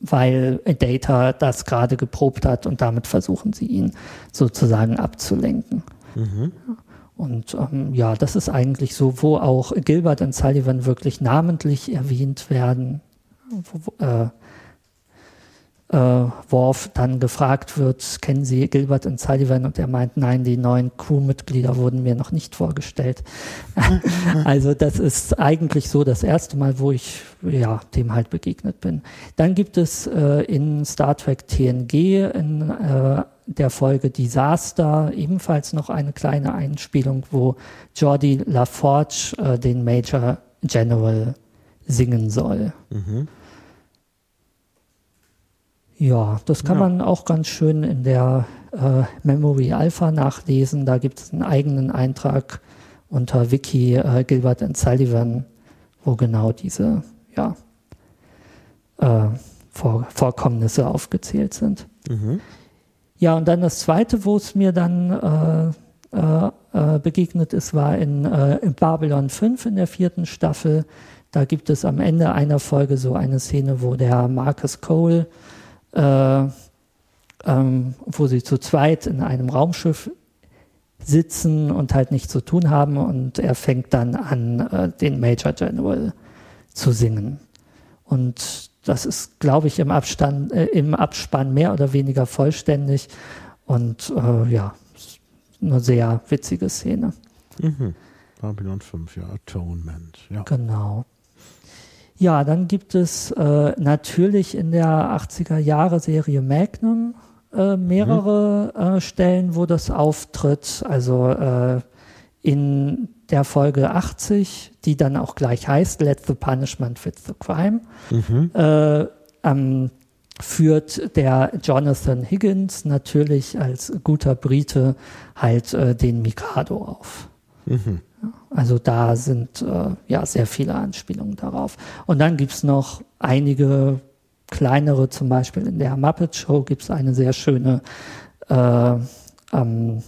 weil Data das gerade geprobt hat und damit versuchen sie ihn sozusagen abzulenken. Und ähm, ja, das ist eigentlich so, wo auch Gilbert und Sullivan wirklich namentlich erwähnt werden, wo, äh, äh, Worf dann gefragt wird, kennen Sie Gilbert und Sullivan? Und er meint, nein, die neuen Crewmitglieder wurden mir noch nicht vorgestellt. also das ist eigentlich so das erste Mal, wo ich ja, dem halt begegnet bin. Dann gibt es äh, in Star Trek TNG in äh, der Folge Disaster ebenfalls noch eine kleine Einspielung, wo Jordi LaForge äh, den Major General singen soll. Ja, das kann Ja. man auch ganz schön in der äh, Memory Alpha nachlesen. Da gibt es einen eigenen Eintrag unter Wiki äh, Gilbert and Sullivan, wo genau diese ja, äh, Vor Vorkommnisse aufgezählt sind. Ja, und dann das zweite, wo es mir dann äh, äh, äh, begegnet ist, war in, in Babylon 5 in der vierten Staffel. Da gibt es am Ende einer Folge so eine Szene, wo der Marcus Cole, äh, ähm, wo sie zu zweit in einem Raumschiff sitzen und halt nichts zu tun haben und er fängt dann an, äh, den Major General zu singen. Und das ist, glaube ich, im, Abstand, äh, im Abspann mehr oder weniger vollständig und äh, ja, eine sehr witzige Szene. Babylon 5, ja, Atonement. Ja. Genau. Ja, dann gibt es äh, natürlich in der 80er Jahre Serie Magnum äh, mehrere äh, Stellen, wo das auftritt. Also äh, in der Folge 80, die dann auch gleich heißt Let the Punishment Fit the Crime, äh, ähm, führt der Jonathan Higgins natürlich als guter Brite halt äh, den Mikado auf. Also da sind äh, ja sehr viele Anspielungen darauf. Und dann gibt's noch einige kleinere, zum Beispiel in der Muppet Show gibt's eine sehr schöne äh, ähm,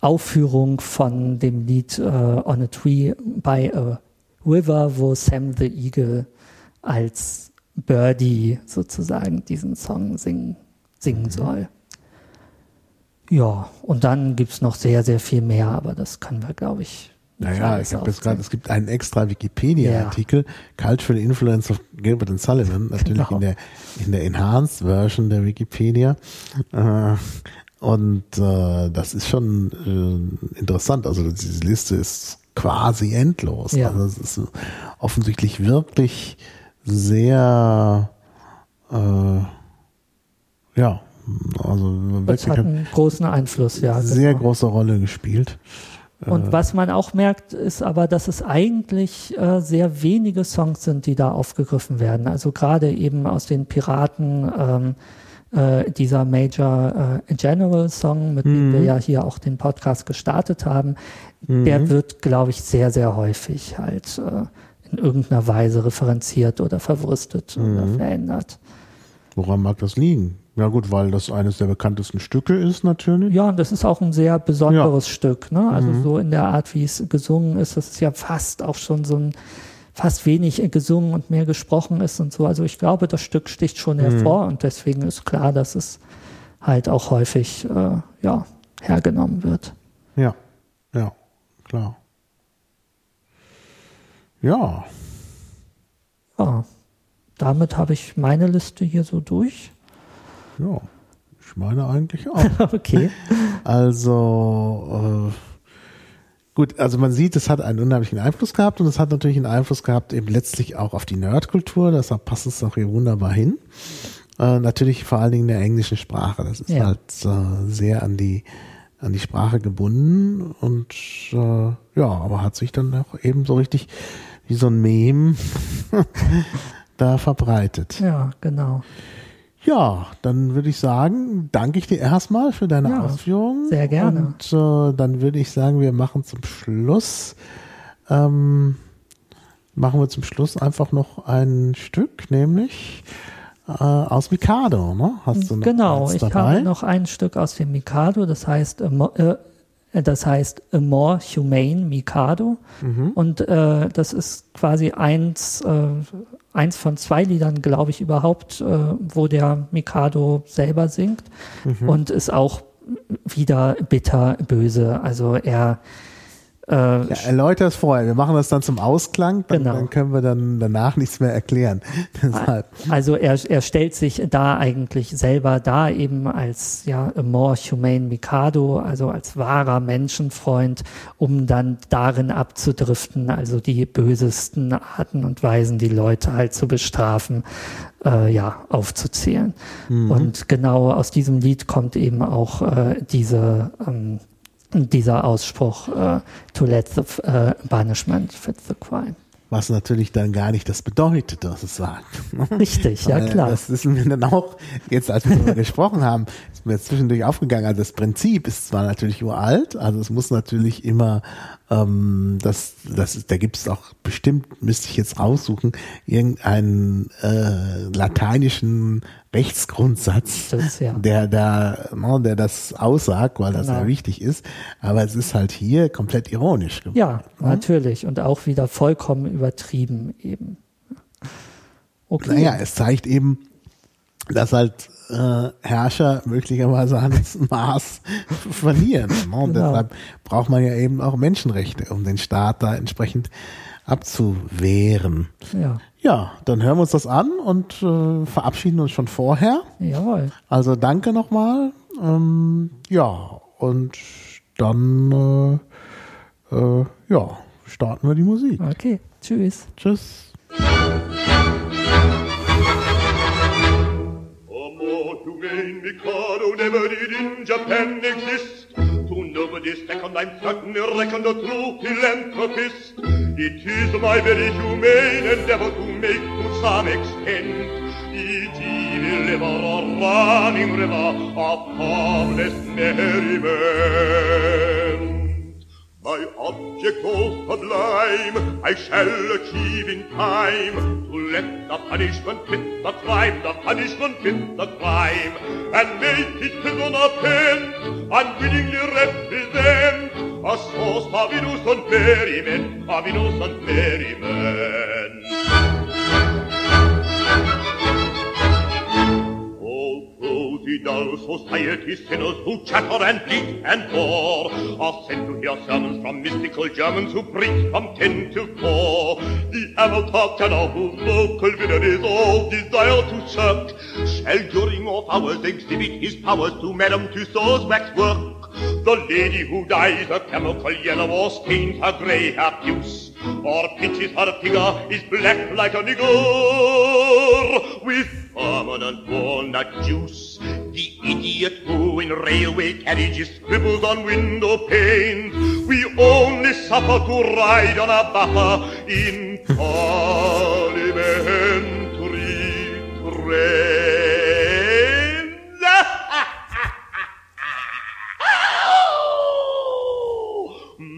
Aufführung von dem Lied äh, On a Tree by a River, wo Sam the Eagle als Birdie sozusagen diesen Song singen, singen soll. Ja, und dann gibt's noch sehr, sehr viel mehr, aber das können wir, glaube ich, Naja, ich habe jetzt gerade, es gibt einen extra Wikipedia-Artikel, Cultural Influence of Gilbert and Sullivan, natürlich Genau. in der in der Enhanced Version der Wikipedia. Äh, und äh, das ist schon äh, interessant. Also diese Liste ist quasi endlos. Ja. Also es ist offensichtlich wirklich sehr äh, ja, also Das hat einen großen Einfluss, ja. sehr genau. große Rolle gespielt. Und was man auch merkt, ist aber, dass es eigentlich äh, sehr wenige Songs sind, die da aufgegriffen werden. Also gerade eben aus den Piraten ähm, äh, dieser Major äh, General Song, mit dem wir ja hier auch den Podcast gestartet haben, der wird, glaube ich, sehr, sehr häufig halt äh, in irgendeiner Weise referenziert oder verwurstet oder verändert. Woran mag das liegen? Ja gut, weil das eines der bekanntesten Stücke ist natürlich. Ja, und das ist auch ein sehr besonderes Ja. Stück. Ne? Also so in der Art, wie es gesungen ist, das ist ja fast auch schon so ein, fast wenig gesungen und mehr gesprochen ist und so. Also ich glaube, das Stück sticht schon hervor und deswegen ist klar, dass es halt auch häufig äh, ja, hergenommen wird. Ja, ja, klar. Ja, Ja, damit habe ich meine Liste hier so durch. Ja. Ich meine eigentlich auch. Okay. Also, äh, gut, also man sieht, es hat einen unheimlichen Einfluss gehabt und es hat natürlich einen Einfluss gehabt eben letztlich auch auf die Nerdkultur, deshalb passt es auch hier wunderbar hin. Äh, natürlich vor allen Dingen in der englischen Sprache. Das ist Ja. halt äh, sehr an die an die Sprache gebunden und äh, ja, aber hat sich dann auch eben so richtig wie so ein Meme da verbreitet. Ja, genau. Ja, dann würde ich sagen, danke ich dir erstmal für deine Ja, Ausführungen. sehr gerne. Und äh, dann würde ich sagen, wir machen zum Schluss, ähm, machen wir zum Schluss einfach noch ein Stück, nämlich äh, aus Mikado, ne? Hast du noch Genau, ich habe noch ein Stück aus dem Mikado, das heißt äh, Äh, Das heißt A More Humane Mikado. Und äh, das ist quasi eins, äh, eins von zwei Liedern, glaube ich, überhaupt, äh, wo der Mikado selber singt. Und ist auch wieder bitter böse. Also er äh, Ja, erläuter es vorher. Wir machen das dann zum Ausklang, dann, Genau. dann können wir dann danach nichts mehr erklären. Deshalb. Also er, er stellt sich da eigentlich selber da eben als ja more humane Mikado, also als wahrer Menschenfreund, um dann darin abzudriften, also die bösesten Arten und Weisen, die Leute halt zu bestrafen, äh, ja aufzuzählen. Und genau aus diesem Lied kommt eben auch äh, diese ähm, dieser Ausspruch äh, to let the äh, banishment fit the crime. Was natürlich dann gar nicht das bedeutet, was es sagt. Richtig, ja Weil klar. Das ist mir dann auch, jetzt als wir darüber gesprochen haben, ist mir zwischendurch aufgegangen. Also das Prinzip ist zwar natürlich uralt, also es muss natürlich immer, ähm, das, das da gibt es auch bestimmt, müsste ich jetzt raussuchen, irgendeinen äh, lateinischen Rechtsgrundsatz, Das, ja. der da, ne, der das aussagt, weil das Genau. ja wichtig ist. Aber es ist halt hier komplett ironisch geworden. Ja, natürlich. Und auch wieder vollkommen übertrieben eben. Okay. Naja, es zeigt eben, dass halt äh, Herrscher möglicherweise ans Maß verlieren. Ne? Und Genau. deshalb braucht man ja eben auch Menschenrechte, um den Staat da entsprechend abzuwehren. Ja, Ja, dann hören wir uns das an und äh, verabschieden uns schon vorher. jawohl. Also danke nochmal. Ähm, ja, und dann äh, äh, ja, starten wir die Musik. Okay, tschüss. Tschüss. A To nobody's second, I'm certainly reckoned a true philanthropist. It is my very humane endeavor to make to some extent each evil river a running river of harmless merriment. My object all sublime. I shall achieve in time To let the punishment fit the crime The punishment fit the crime And make it prisoner pen Unwillingly represent A source of innocent merriment Of innocent merriment dull society sinners who chatter and bleat and bore are sent to hear sermons from mystical Germans who preach from ten to four. The amateur tenor whose vocal villainies all desire to shirk shall during off hours exhibit his powers to Madame Tussauds waxwork. The lady who dyes her chemical yellow or stains her grey hair puce or pitches her figure is black like a nigger with permanent walnut juice. The idiot who in railway carriages scribbles on window panes. We only suffer to ride on a buffer in parliamentary trains.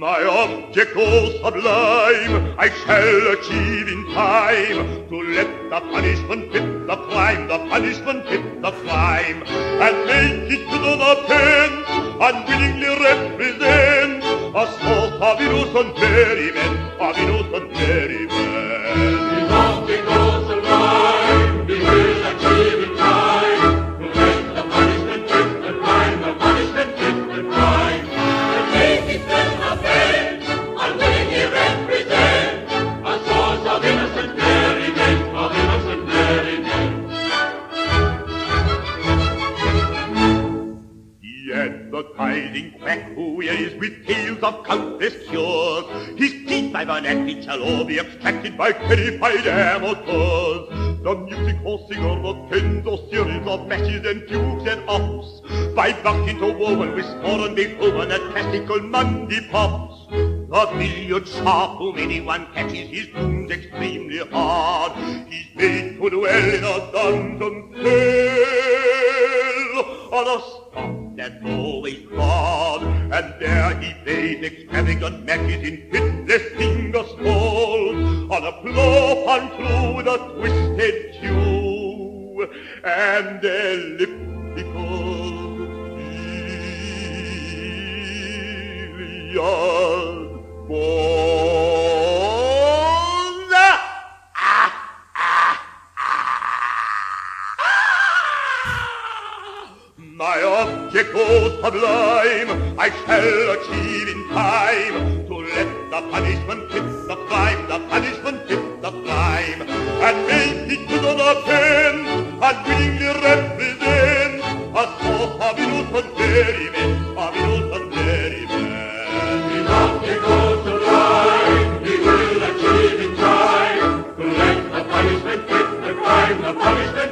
My object all sublime I shall achieve in time To let the punishment fit the crime The punishment fit the crime And make it to the pen Unwillingly represent A sort of innocent merriment Of innocent advertising quack who wearies with tales of countless cures. His teeth by vernacular shall all be extracted by terrified amateurs. The music hall singer tens or series of matches and tubes and ups. By buck interwoven with foreign Beethoven and classical Monday pops. The billiard sharp whom anyone catches his tunes extremely hard. He's made to dwell in a dungeon cell on a that's always barred. And there he plays extravagant matches in pitless finger smalls on a floor and through a twisted cue and elliptical Lord Bones. My object was sublime, I shall achieve in time to let the punishment fit the crime. the punishment fit the crime. and make it good on a pen, and willingly represent a sort of innocent ferryman, of innocent ferryman. His object was sublime, he will achieve in time to let the punishment fit the crime, the punishment